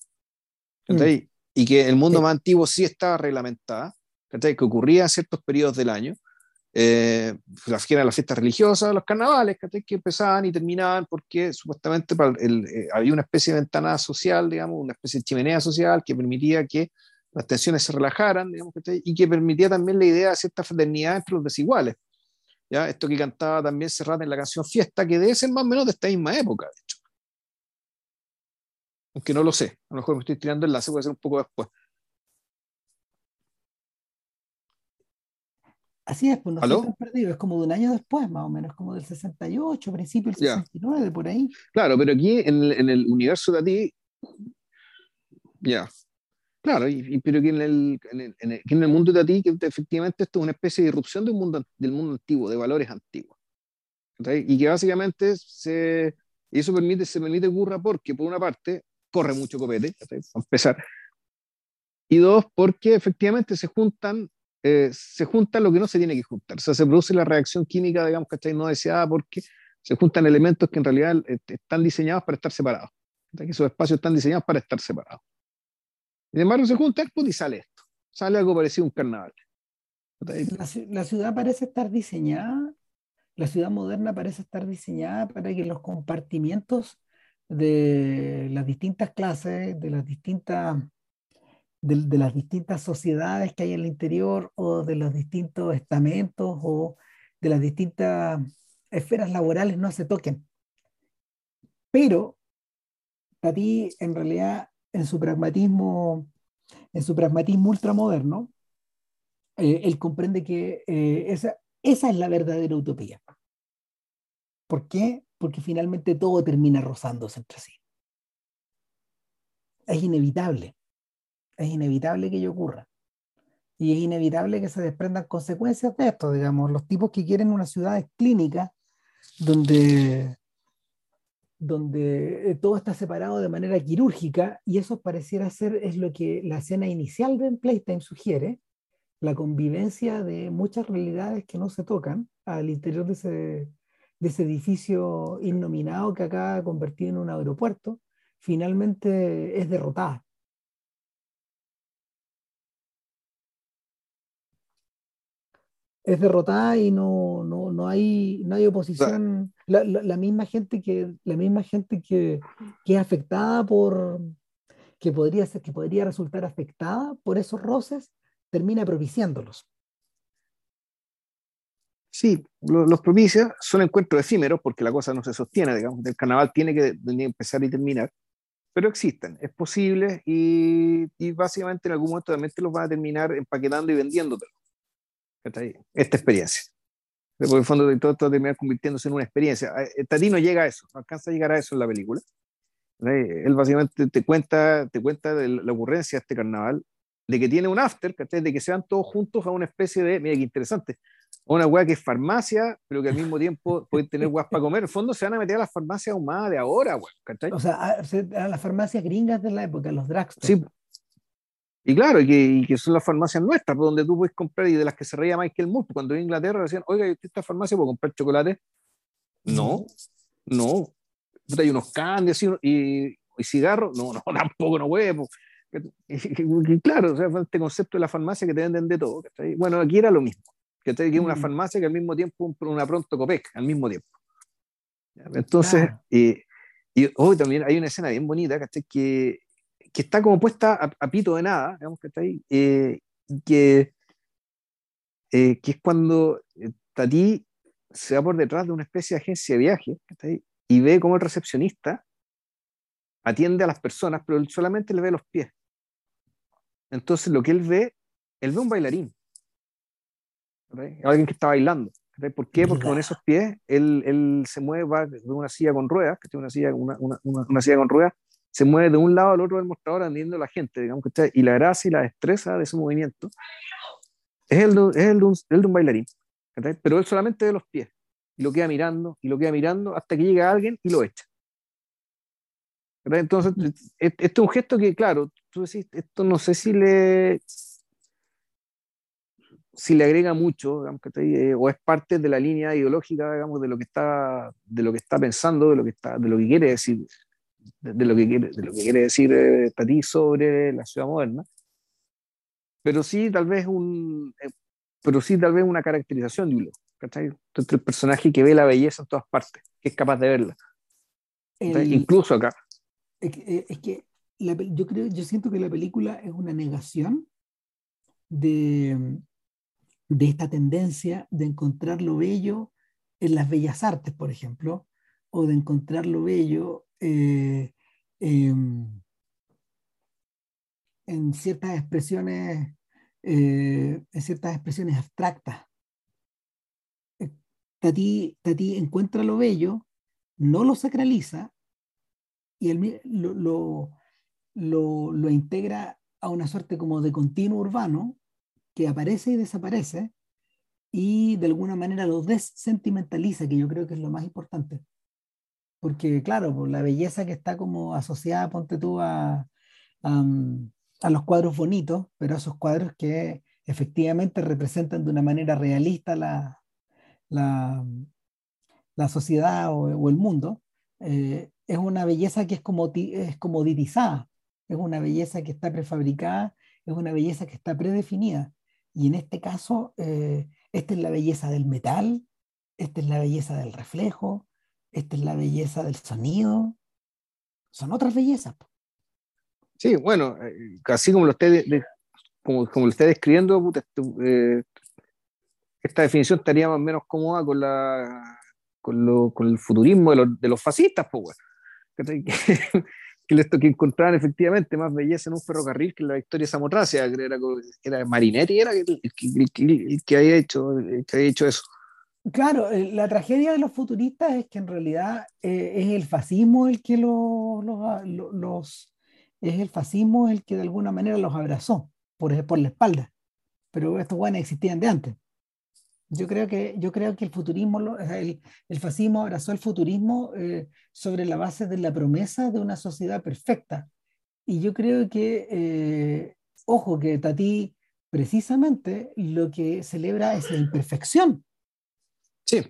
Mm. Y que el mundo más antiguo sí estaba reglamentada, que ocurría en ciertos periodos del año. Eh, las, las fiestas religiosas, los carnavales, que empezaban y terminaban porque supuestamente eh, había una especie de ventana social, digamos, una especie de chimenea social que permitía que las tensiones se relajaran, digamos, y que permitía también la idea de cierta fraternidad entre los desiguales. ¿ya? Esto que cantaba también Serrat en la canción Fiesta, que debe ser más o menos de esta misma época, de hecho aunque no lo sé. A lo mejor me estoy tirando el enlace, puede ser un poco después. Así es, pues no estoy perdido, es como de un año después, más o menos, como del 68, principio del 69, por ahí. Claro, pero aquí en el, en el universo de ti, ya, claro, y, pero que en el, en, el, en el, mundo de ti, que efectivamente esto es una especie de irrupción del mundo, del mundo antiguo, de valores antiguos. Y que básicamente se, y eso permite, se permite ocurra porque, por una parte, corre mucho copete, a empezar. Y dos, porque efectivamente se juntan, eh, se junta lo que no se tiene que juntar. O sea, se produce la reacción química, digamos, que no deseada porque se juntan elementos que en realidad están diseñados para estar separados. Que esos espacios están diseñados para estar separados. De embargo se juntan pues, y sale esto. Sale algo parecido a un carnaval. La, la ciudad parece estar diseñada, la ciudad moderna parece estar diseñada para que los compartimientos de las distintas clases, de las distintas, de, las distintas sociedades que hay en el interior o de los distintos estamentos o de las distintas esferas laborales no se toquen. Pero ti en realidad, en su pragmatismo, en su pragmatismo ultramoderno, eh, él comprende que eh, esa, esa es la verdadera utopía. ¿Por qué? porque finalmente todo termina rozándose entre sí. es inevitable. Es inevitable que ello ocurra. Y es inevitable que se desprendan consecuencias de esto, digamos, los tipos que quieren una ciudad clínica donde, donde todo está separado de manera quirúrgica y eso pareciera ser es lo que la escena inicial de Playtime sugiere, la convivencia de muchas realidades que no se tocan al interior de ese, de ese edificio innominado que acaba convertido en un aeropuerto, finalmente es derrotada. Es derrotada y no, no, no, hay, no hay oposición. La, la, misma gente que, la misma gente que, que es afectada por, que podría, ser, que podría resultar afectada por esos roces, termina propiciándolos. Sí, los, propicios son encuentros efímeros porque la cosa no se sostiene, digamos, el carnaval tiene que empezar y terminar, pero existen, es posible y, y básicamente en algún momento también te los van a terminar empaquetando y vendiéndotelo. Esta experiencia. Porque en el fondo todo, todo termina convirtiéndose en una experiencia. Eh, Tatino llega a eso, alcanza a llegar a eso en la película. Él básicamente te cuenta, te cuenta de la ocurrencia de este carnaval, de que tiene un after, de que se van todos juntos a una especie de, mira qué interesante, una weá que es farmacia, pero que al mismo tiempo [laughs] pueden tener weas para comer. En el fondo se van a meter a las farmacias ahumadas de ahora, O sea, a, las farmacias gringas de la época, los drugstores. Sí. Y claro, y que, y que, son las farmacias nuestras, donde tú puedes comprar y de las que se reía Michael Moore. Cuando en Inglaterra decían, oiga, ¿y esta farmacia puedo comprar chocolate? No, no. Hay unos candies y, y cigarros. No, [laughs] no, tampoco, no huevo. [laughs] Y, claro, o sea, este concepto de la farmacia que te venden de todo. Bueno, aquí era lo mismo que es una mm. farmacia que al mismo tiempo una pronto Copec, al mismo tiempo. Entonces, y hoy también hay una escena bien bonita, Que, que está como puesta a, pito de nada, digamos, que está ahí, eh, que, eh, que es cuando eh, Tati se va por detrás de una especie de agencia de viaje y ve cómo el recepcionista atiende a las personas, pero él solamente le ve los pies. Entonces, lo que él ve, él ve un bailarín alguien que está bailando. ¿Por qué? Porque con esos pies él, él se mueve de una silla con ruedas, que tiene una silla, una, una, una, silla con ruedas, se mueve de un lado al otro del mostrador atendiendo a la gente, digamos, que y la gracia y la destreza de ese movimiento es el de, es el de, un, el de un, bailarín, pero él solamente de los pies, y lo queda mirando, y lo queda mirando hasta que llega alguien y lo echa. Entonces, este es un gesto que, claro, tú decís, esto no sé si le, si le agrega mucho, eh, o es parte de la línea ideológica, digamos, de lo que está, de lo que está pensando, de lo que está, de lo que quiere decir, de, lo que quiere, de lo que quiere decir eh, Tati sobre la ciudad moderna. Pero sí, tal vez un, eh, pero sí, tal vez una caracterización de un Entre el personaje que ve la belleza en todas partes, que es capaz de verla. incluso acá. Es que, yo creo, yo siento que la película es una negación de, de esta tendencia de encontrar lo bello en las bellas artes, por ejemplo, o de encontrar lo bello eh, en ciertas expresiones, eh, en ciertas expresiones abstractas. Eh, Tati, Tati encuentra lo bello, no lo sacraliza y lo, lo, lo, lo integra a una suerte como de continuo urbano que aparece y desaparece y de alguna manera lo desentimentaliza, que yo creo que es lo más importante. Porque claro, por la belleza que está como asociada, ponte tú, a, a, los cuadros bonitos, pero esos cuadros que efectivamente representan de una manera realista la, la, la sociedad o, el mundo, eh, es una belleza que es, como, es comoditizada, es una belleza que está prefabricada, es una belleza que está predefinida. Y en este caso, eh, esta es la belleza del metal, esta es la belleza del reflejo, esta es la belleza del sonido. Son otras bellezas. Sí, bueno, eh, así como lo esté, como, como, lo describiendo, eh, esta definición estaría más o menos cómoda con, la, con, lo, con el futurismo de, los, de los fascistas, pues, [laughs] que, les que encontraban efectivamente más belleza en un ferrocarril que en la Victoria Samotracia, que era, era Marinetti, era el, que, había hecho, que había hecho eso. Claro, eh, la tragedia de los futuristas es que en realidad eh, es el fascismo el que los, los, es el fascismo el que de alguna manera los abrazó por, por la espalda. Pero estos guanes existían de antes. Yo creo que, yo creo que el futurismo, el, el fascismo abrazó el futurismo eh, sobre la base de la promesa de una sociedad perfecta. Y yo creo que, ojo, que Tati precisamente lo que celebra es la imperfección. Sí,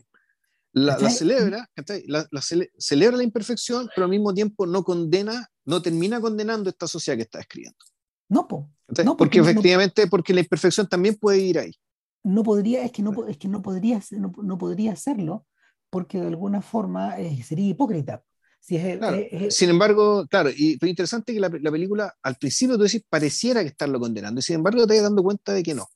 la, celebra, la, celebra la imperfección, pero al mismo tiempo no condena, no termina condenando esta sociedad que está escribiendo. No, no porque, efectivamente, porque la imperfección también puede ir ahí. No podría, es que no, es que no, podría, no, podría hacerlo porque de alguna forma eh, sería hipócrita. Si es, Sin embargo, claro, y lo interesante es que la, la, película al principio tú decís pareciera que estarlo condenando, y sin embargo te estás dando cuenta de que no.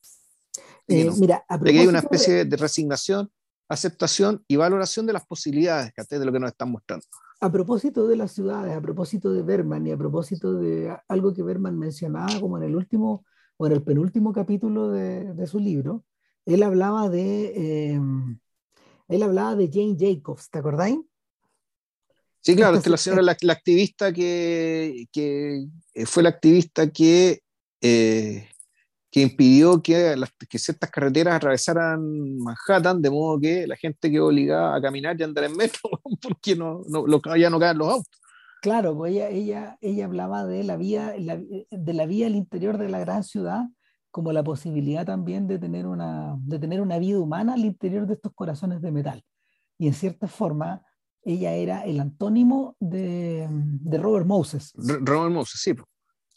De que, eh, Mira, de que hay una especie de, resignación, aceptación y valoración de las posibilidades de lo que nos están mostrando. A propósito de las ciudades, a propósito de Berman y a propósito de algo que Berman mencionaba como en el último o en el penúltimo capítulo de, de su libro, él hablaba de, eh, él hablaba de Jane Jacobs, ¿te acordáis? Sí, claro, es la señora, la, activista que, que, eh, fue la activista que, eh, que impidió que, que, ciertas carreteras atravesaran Manhattan, de modo que la gente quedó obligada a caminar y andar en metro, [laughs] porque no, no, ya no caen los autos. Claro, pues ella, ella, ella hablaba de la vía, de la vía al interior de la gran ciudad como la posibilidad también de tener, una, de tener una vida humana al interior de estos corazones de metal. Y en cierta forma, ella era el antónimo de, de Robert Moses. Robert Moses, sí.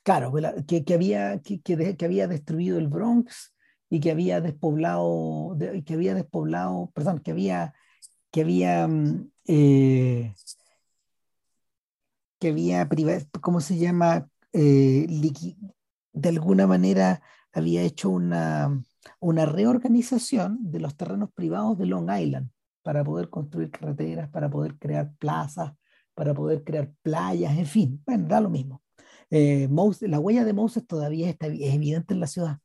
Claro, que, que había, que, había destruido el Bronx y que había despoblado, que había despoblado, perdón, que había, que había, mm, eh, que había, ¿cómo se llama? Eh, de alguna manera había hecho una, una reorganización de los terrenos privados de Long Island para poder construir carreteras, para poder crear plazas, para poder crear playas, en fin, bueno, da lo mismo. Eh, la huella de Moses todavía está, es evidente en la ciudad,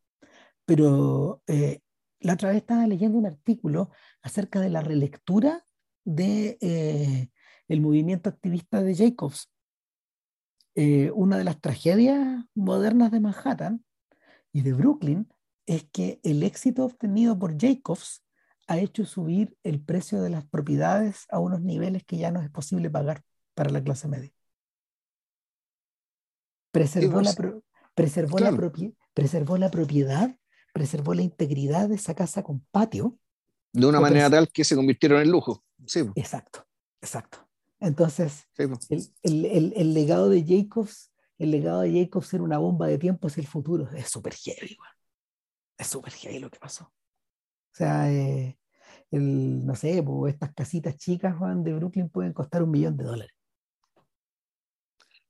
pero eh, la otra vez estaba leyendo un artículo acerca de la relectura de eh, el movimiento activista de Jacobs. una de las tragedias modernas de Manhattan y de Brooklyn es que el éxito obtenido por Jacobs ha hecho subir el precio de las propiedades a unos niveles que ya no es posible pagar para la clase media. Preservó, la, preservó, la, preservó la propiedad, preservó la integridad de esa casa con patio. De una manera tal que se convirtieron en lujo. Sí. Exacto, exacto. Entonces, el, el, el, legado de Jacobs el legado de Jacobs era una bomba de tiempo hacia el futuro. Es súper heavy, Es súper heavy lo que pasó. O sea, eh, el, no sé, estas casitas chicas Juan, de Brooklyn pueden costar un millón de dólares.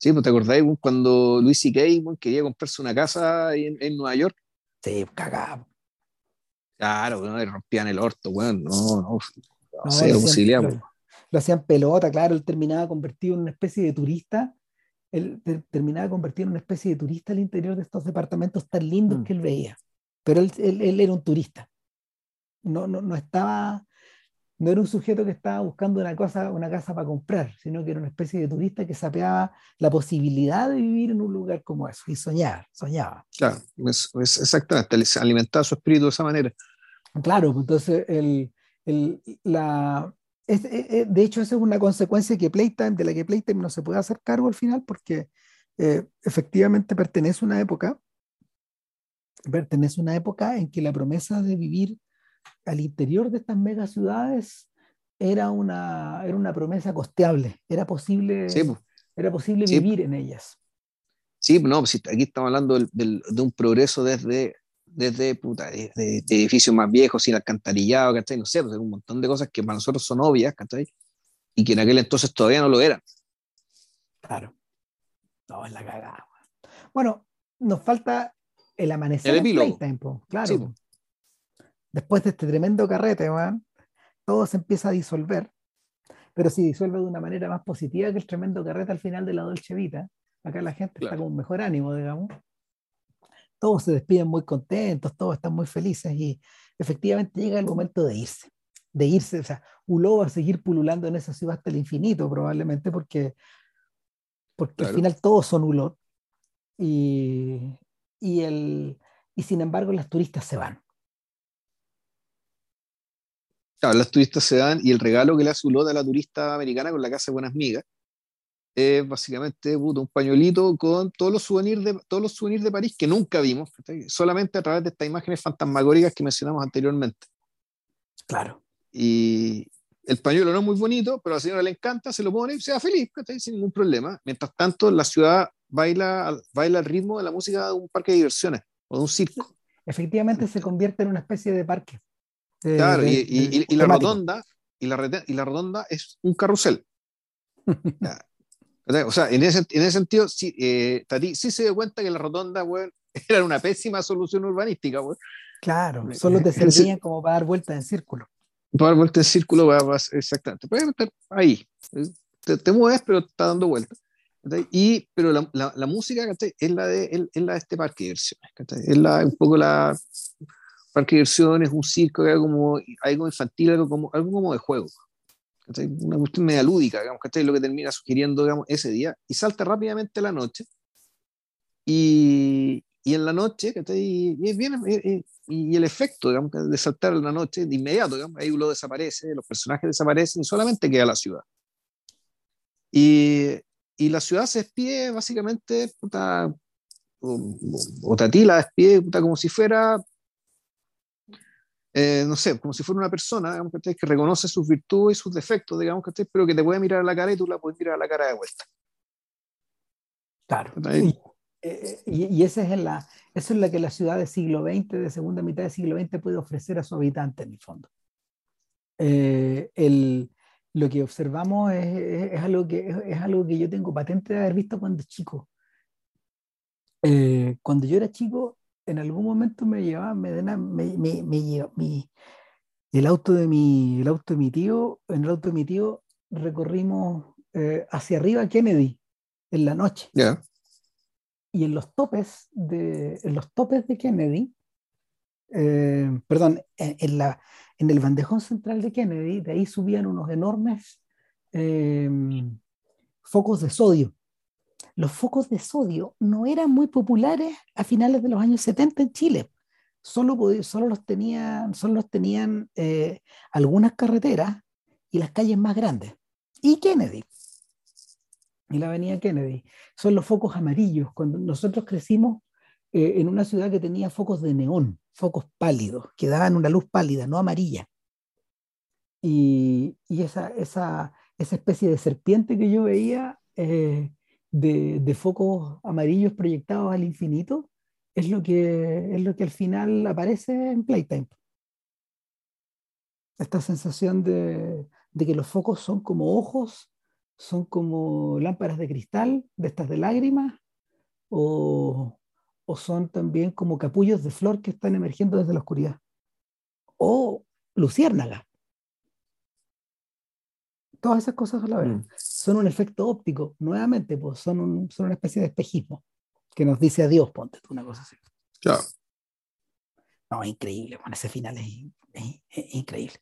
Sí, pues te acordáis cuando Luis C.K. quería comprarse una casa en, en Nueva York. Sí, cagado. Claro, bueno, rompían el orto, bueno, no, no, no, sé, posibilidad. lo, hacían pelota, claro, él terminaba convertido en una especie de turista él terminaba convertido en una especie de turista al interior de estos departamentos tan lindos mm. que él veía. Pero él, él, era un turista. No, no, no, estaba, no era un sujeto que estaba buscando una, cosa, una casa para comprar, sino que era una especie de turista que sapeaba la posibilidad de vivir en un lugar como eso y soñar, soñaba. Claro, es, es exactamente, alimentaba su espíritu de esa manera. Claro, pues entonces el, el, la, eh, eh, de hecho, esa es una consecuencia que Playtime, de la que Playtime no se puede hacer cargo al final, porque eh, efectivamente pertenece a una época, pertenece a una época en que la promesa de vivir al interior de estas mega ciudades era una, era una promesa costeable, era posible, era posible vivir en ellas. Sí, no, aquí estamos hablando de un progreso desde desde puta, de, edificios más viejos, sin alcantarillado, ¿cachai? No sé, pues, un montón de cosas que para nosotros son obvias, ¿cachai? Y que en aquel entonces todavía no lo eran. Claro. No, es la cagada. Bueno, nos falta el amanecer el Playtime, claro. Después de este tremendo carrete, man, todo se empieza a disolver, pero se disuelve de una manera más positiva que el tremendo carrete al final de la Dolce Vita. Acá la gente está con un mejor ánimo, digamos todos se despiden muy contentos, todos están muy felices y efectivamente llega el momento de irse, de irse, o sea, Ulo va a seguir pululando en esa ciudad hasta el infinito probablemente porque, porque al final todos son Ulot, y, y, el, y sin embargo las turistas se van. Claro, las turistas se dan y el regalo que le hace Ulota a la turista americana con la casa de Buenas Migas es básicamente un pañuelito con todos los souvenirs de todos los souvenirs de París que nunca vimos, solamente a través de estas imágenes fantasmagóricas que mencionamos anteriormente. Claro. Y el pañuelo no es muy bonito, pero a la señora le encanta, se lo pone y se va feliz, sin ningún problema. Mientras tanto, la ciudad baila, baila al ritmo de la música de un parque de diversiones o de un circo. Efectivamente se convierte en una especie de parque. Claro, y, la rotonda, y, la, y la rotonda es un carrusel. [laughs] O sea, en ese, en ese sentido, sí, eh, Tati sí se dio cuenta que la rotonda, bueno, [laughs] era una pésima solución urbanística, bueno. Claro, solo te servían como para dar vueltas en círculo. Para dar vueltas en círculo, exactamente. Puedes estar ahí, te, mueves, pero está dando vueltas. Y, pero la, la, música es la, de, es la de este parque de diversiones. Es la, un poco la parque de diversiones, un circo, algo, como, algo infantil, algo como, algo como de juego una cuestión media lúdica, digamos, es Lo que termina sugiriendo, digamos, ese día, y salta rápidamente la noche, y, y en la noche, Y, y, y, el efecto, digamos, de saltar en la noche, de inmediato, digamos, ahí uno desaparece, los personajes desaparecen, y solamente queda la ciudad. Y, y la ciudad se despide básicamente, puta, o, o, Tatila despide puta, como si fuera eh, no sé, como si fuera una persona, digamos, que reconoce sus virtudes y sus defectos, digamos, que pero que te puede mirar a la cara y tú la puedes mirar a la cara de vuelta. Claro. Y, eh, y, esa es la, eso es la que la ciudad del siglo XX, de segunda mitad del siglo XX, puede ofrecer a su habitante, en el fondo. Eh, el, lo que observamos es, es, algo que, es, algo que yo tengo patente de haber visto cuando chico. cuando yo era chico, en algún momento me llevaba, me, me, me, me mi, el auto de mi, el auto de mi tío, en el auto de mi tío recorrimos eh, hacia arriba Kennedy en la noche. Y en los topes de, en los topes de Kennedy, eh, perdón, en, la, en el bandejón central de Kennedy, de ahí subían unos enormes eh, focos de sodio los focos de sodio no eran muy populares a finales de los años 70 en Chile. Solo, solo los tenían, solo los tenían algunas carreteras y las calles más grandes. Y Kennedy. Y la avenida Kennedy. Son los focos amarillos. Cuando nosotros crecimos eh, en una ciudad que tenía focos de neón, focos pálidos, que daban una luz pálida, no amarilla. Y, y esa, esa, esa, especie de serpiente que yo veía eh, de, focos amarillos proyectados al infinito es lo que, es lo que al final aparece en Playtime. Esta sensación de, que los focos son como ojos, son como lámparas de cristal, de estas de lágrimas, o, o son también como capullos de flor que están emergiendo desde la oscuridad, o luciérnagas todas esas cosas a la vez. Mm. Son un efecto óptico, nuevamente, pues son, son una especie de espejismo que nos dice adiós, ponte tú, una cosa así. Claro. No, es increíble, bueno, ese final es, increíble.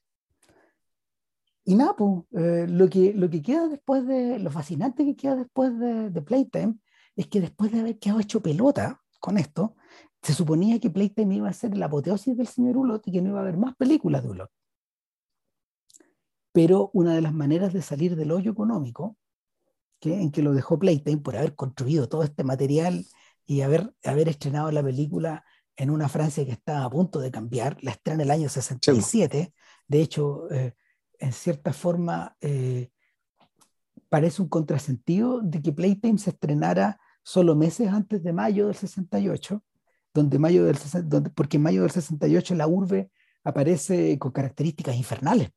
Y nada, pues, eh, lo, que, lo que queda después de, lo fascinante que queda después de, de, Playtime es que después de haber quedado hecho pelota con esto, se suponía que Playtime iba a ser la apoteosis del señor Ulot y que no iba a haber más películas de Ulot pero una de las maneras de salir del hoyo económico, que, en que lo dejó Playtime por haber construido todo este material y haber, haber estrenado la película en una Francia que estaba a punto de cambiar, la estrena en el año 67, de hecho, eh, en cierta forma, eh, parece un contrasentido de que Playtime se estrenara solo meses antes de mayo del 68, donde mayo del, donde, porque en mayo del 68 la urbe aparece con características infernales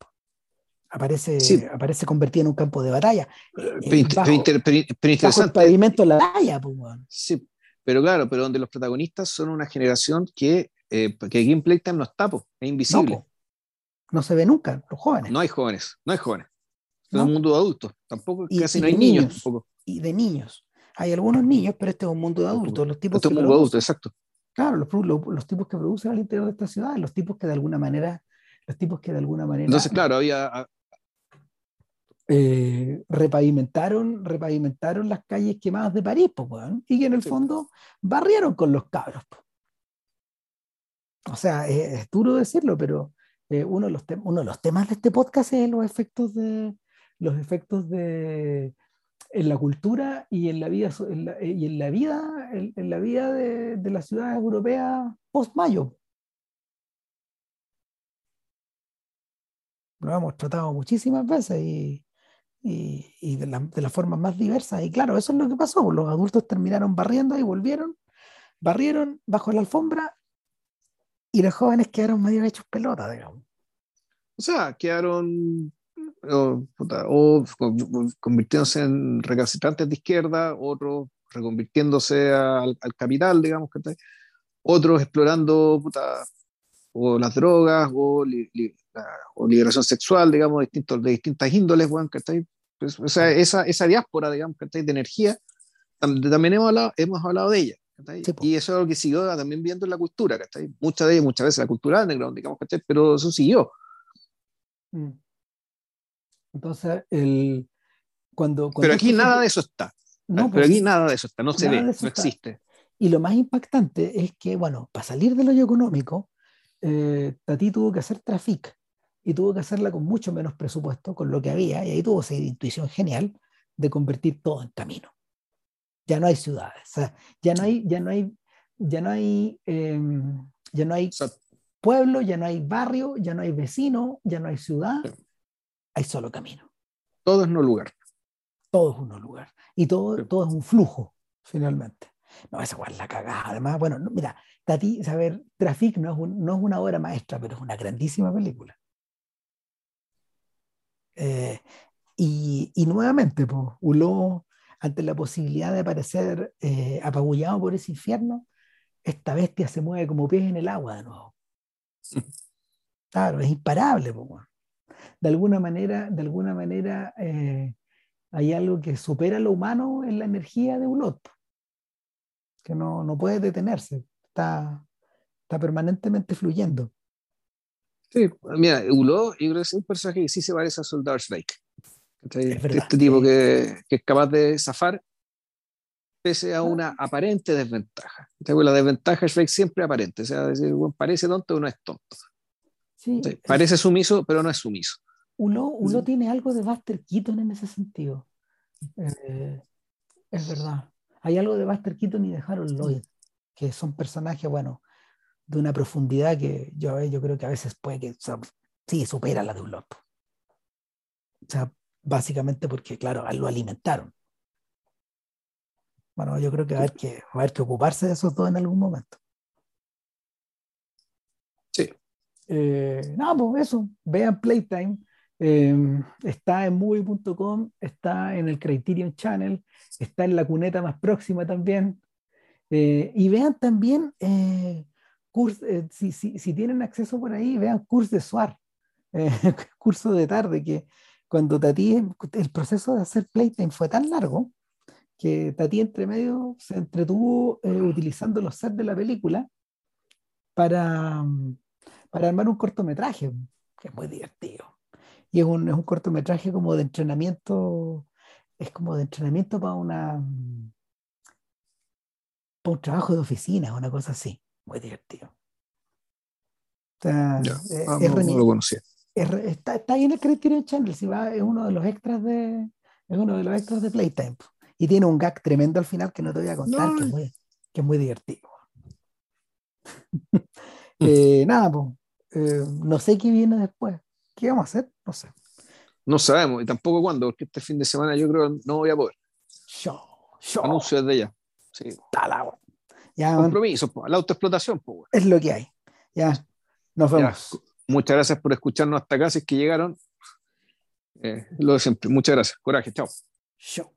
aparece, aparece convertida en un campo de batalla. Eh, pero, interesante. pavimento la batalla, pues, Sí, pero claro, pero donde los protagonistas son una generación que, eh, que en Playtime no está, es invisible. No, se ve nunca, los jóvenes. No hay jóvenes, no hay jóvenes. Es un mundo de adultos, tampoco, casi no hay niños, tampoco. Y de niños. Hay algunos niños, pero este es un mundo de adultos. Los tipos este es un mundo de adultos, exacto. Claro, los, los, los, tipos que producen al interior de esta ciudad, los tipos que de alguna manera, los tipos que de alguna manera. Entonces, claro, había, eh, repavimentaron, repavimentaron las calles quemadas de París, pues, y que en el fondo barrieron con los cabros. O sea, es, duro decirlo, pero eh, uno, de los uno de los temas de este podcast es los efectos de los efectos de en la cultura y en la vida y en la vida en, la vida de, de las ciudades europeas post mayo lo hemos tratado muchísimas veces y, y, de, la, de las formas más diversas. Y claro, eso es lo que pasó. Pues, los adultos terminaron barriendo y volvieron, barrieron bajo la alfombra y los jóvenes quedaron medio hechos pelota, digamos. O sea, quedaron o, o, convirtiéndose en recalcitrantes de izquierda, otros reconvirtiéndose al, al capital, digamos, que otros explorando puta, o las drogas o, o liberación sexual, digamos, distintos, de distintas índoles, bueno, ¿cachai? Pues, o sea, esa, esa diáspora, digamos, de energía, también hemos hablado, hemos hablado de ella. y eso es lo que siguió también viendo en la cultura, ¿cachai? Muchas de ellas, muchas veces la cultura underground, digamos, ¿cachai? Pero eso siguió. Mm. Entonces, el, cuando, Pero aquí nada de eso está. No, pero pues aquí nada de eso está, no se ve, no existe. Y lo más impactante es que, bueno, para salir del hoyo económico, eh, Tati tuvo que hacer Trafic y tuvo que hacerla con mucho menos presupuesto, con lo que había, y ahí tuvo esa intuición genial de convertir todo en camino. Ya no hay ciudades, ya no hay, ya no hay, ya no hay, em, ya no hay pueblo, ya no hay barrio, ya no hay vecino, ya no hay ciudad, hay solo camino. Todo es un lugar. Todo es un lugar. Y todo, todo es un flujo, finalmente. No, esa es la cagada. Además, bueno, mira, Tati, saber, Traffic no es, no es una obra maestra, pero es una grandísima película. Eh, y, y, nuevamente, pues, Huló, ante la posibilidad de aparecer eh, apabullado por ese infierno, esta bestia se mueve como pies en el agua de nuevo. Claro, es imparable. Pues, de alguna manera, de alguna manera eh, hay algo que supera lo humano en la energía de Hulot, que no, no puede detenerse, está, está permanentemente fluyendo. Sí, mira, Ulo, yo creo que es un personaje que sí se parece a Soldar Snake. este tipo que, que, es capaz de zafar pese a una aparente desventaja. la desventaja es siempre aparente, o sea, decir, bueno, parece tonto o no es tonto. Sí, parece sumiso, pero no es sumiso. Ulo, Ulo tiene algo de Buster Keaton en ese sentido. Eh, es verdad. Hay algo de Buster Keaton y de Harold Lloyd, que son personajes, bueno, de una profundidad que yo, yo creo que a veces puede que, sí, supera la de un loto. O sea, básicamente porque, claro, lo alimentaron. Bueno, yo creo que va a haber que, va a haber que ocuparse de esos dos en algún momento. Sí. Eh, no, pues eso, vean Playtime. Em, está en movie.com, está en el Criterion Channel, está en la cuneta más próxima también. Eh, y vean también eh, eh, si, si, si, tienen acceso por ahí, vean curso de SWAR, [laughs] eh, curso de tarde, que cuando Tati, el proceso de hacer Playtime fue tan largo que Tati entre medio se entretuvo eh, utilizando los sets de la película para, para armar un cortometraje, que es muy divertido. Y es un, es un cortometraje como de entrenamiento, es como de entrenamiento para una para un trabajo de oficina, una cosa así muy divertido. Está, eh, ah, no, lo conocía. está, está, ahí en el Criterion Channel, si va, es uno de los extras de es uno de los extras de Playtime. Y tiene un gag tremendo al final que no te voy a contar, que, es muy, que es muy divertido. [laughs] eh, nada, pues, eh, no sé qué viene después. ¿Qué vamos a hacer? No sé. No sabemos, y tampoco cuándo, porque este fin de semana yo creo que no voy a poder. Yo, yo. Anuncio desde ya. Sí. Está la Compromiso, la autoexplotación. Es lo que hay. Ya, nos vemos. Muchas gracias por escucharnos hasta acá, si es que llegaron. Eh, lo de siempre. Muchas gracias. Coraje, chao. Chao.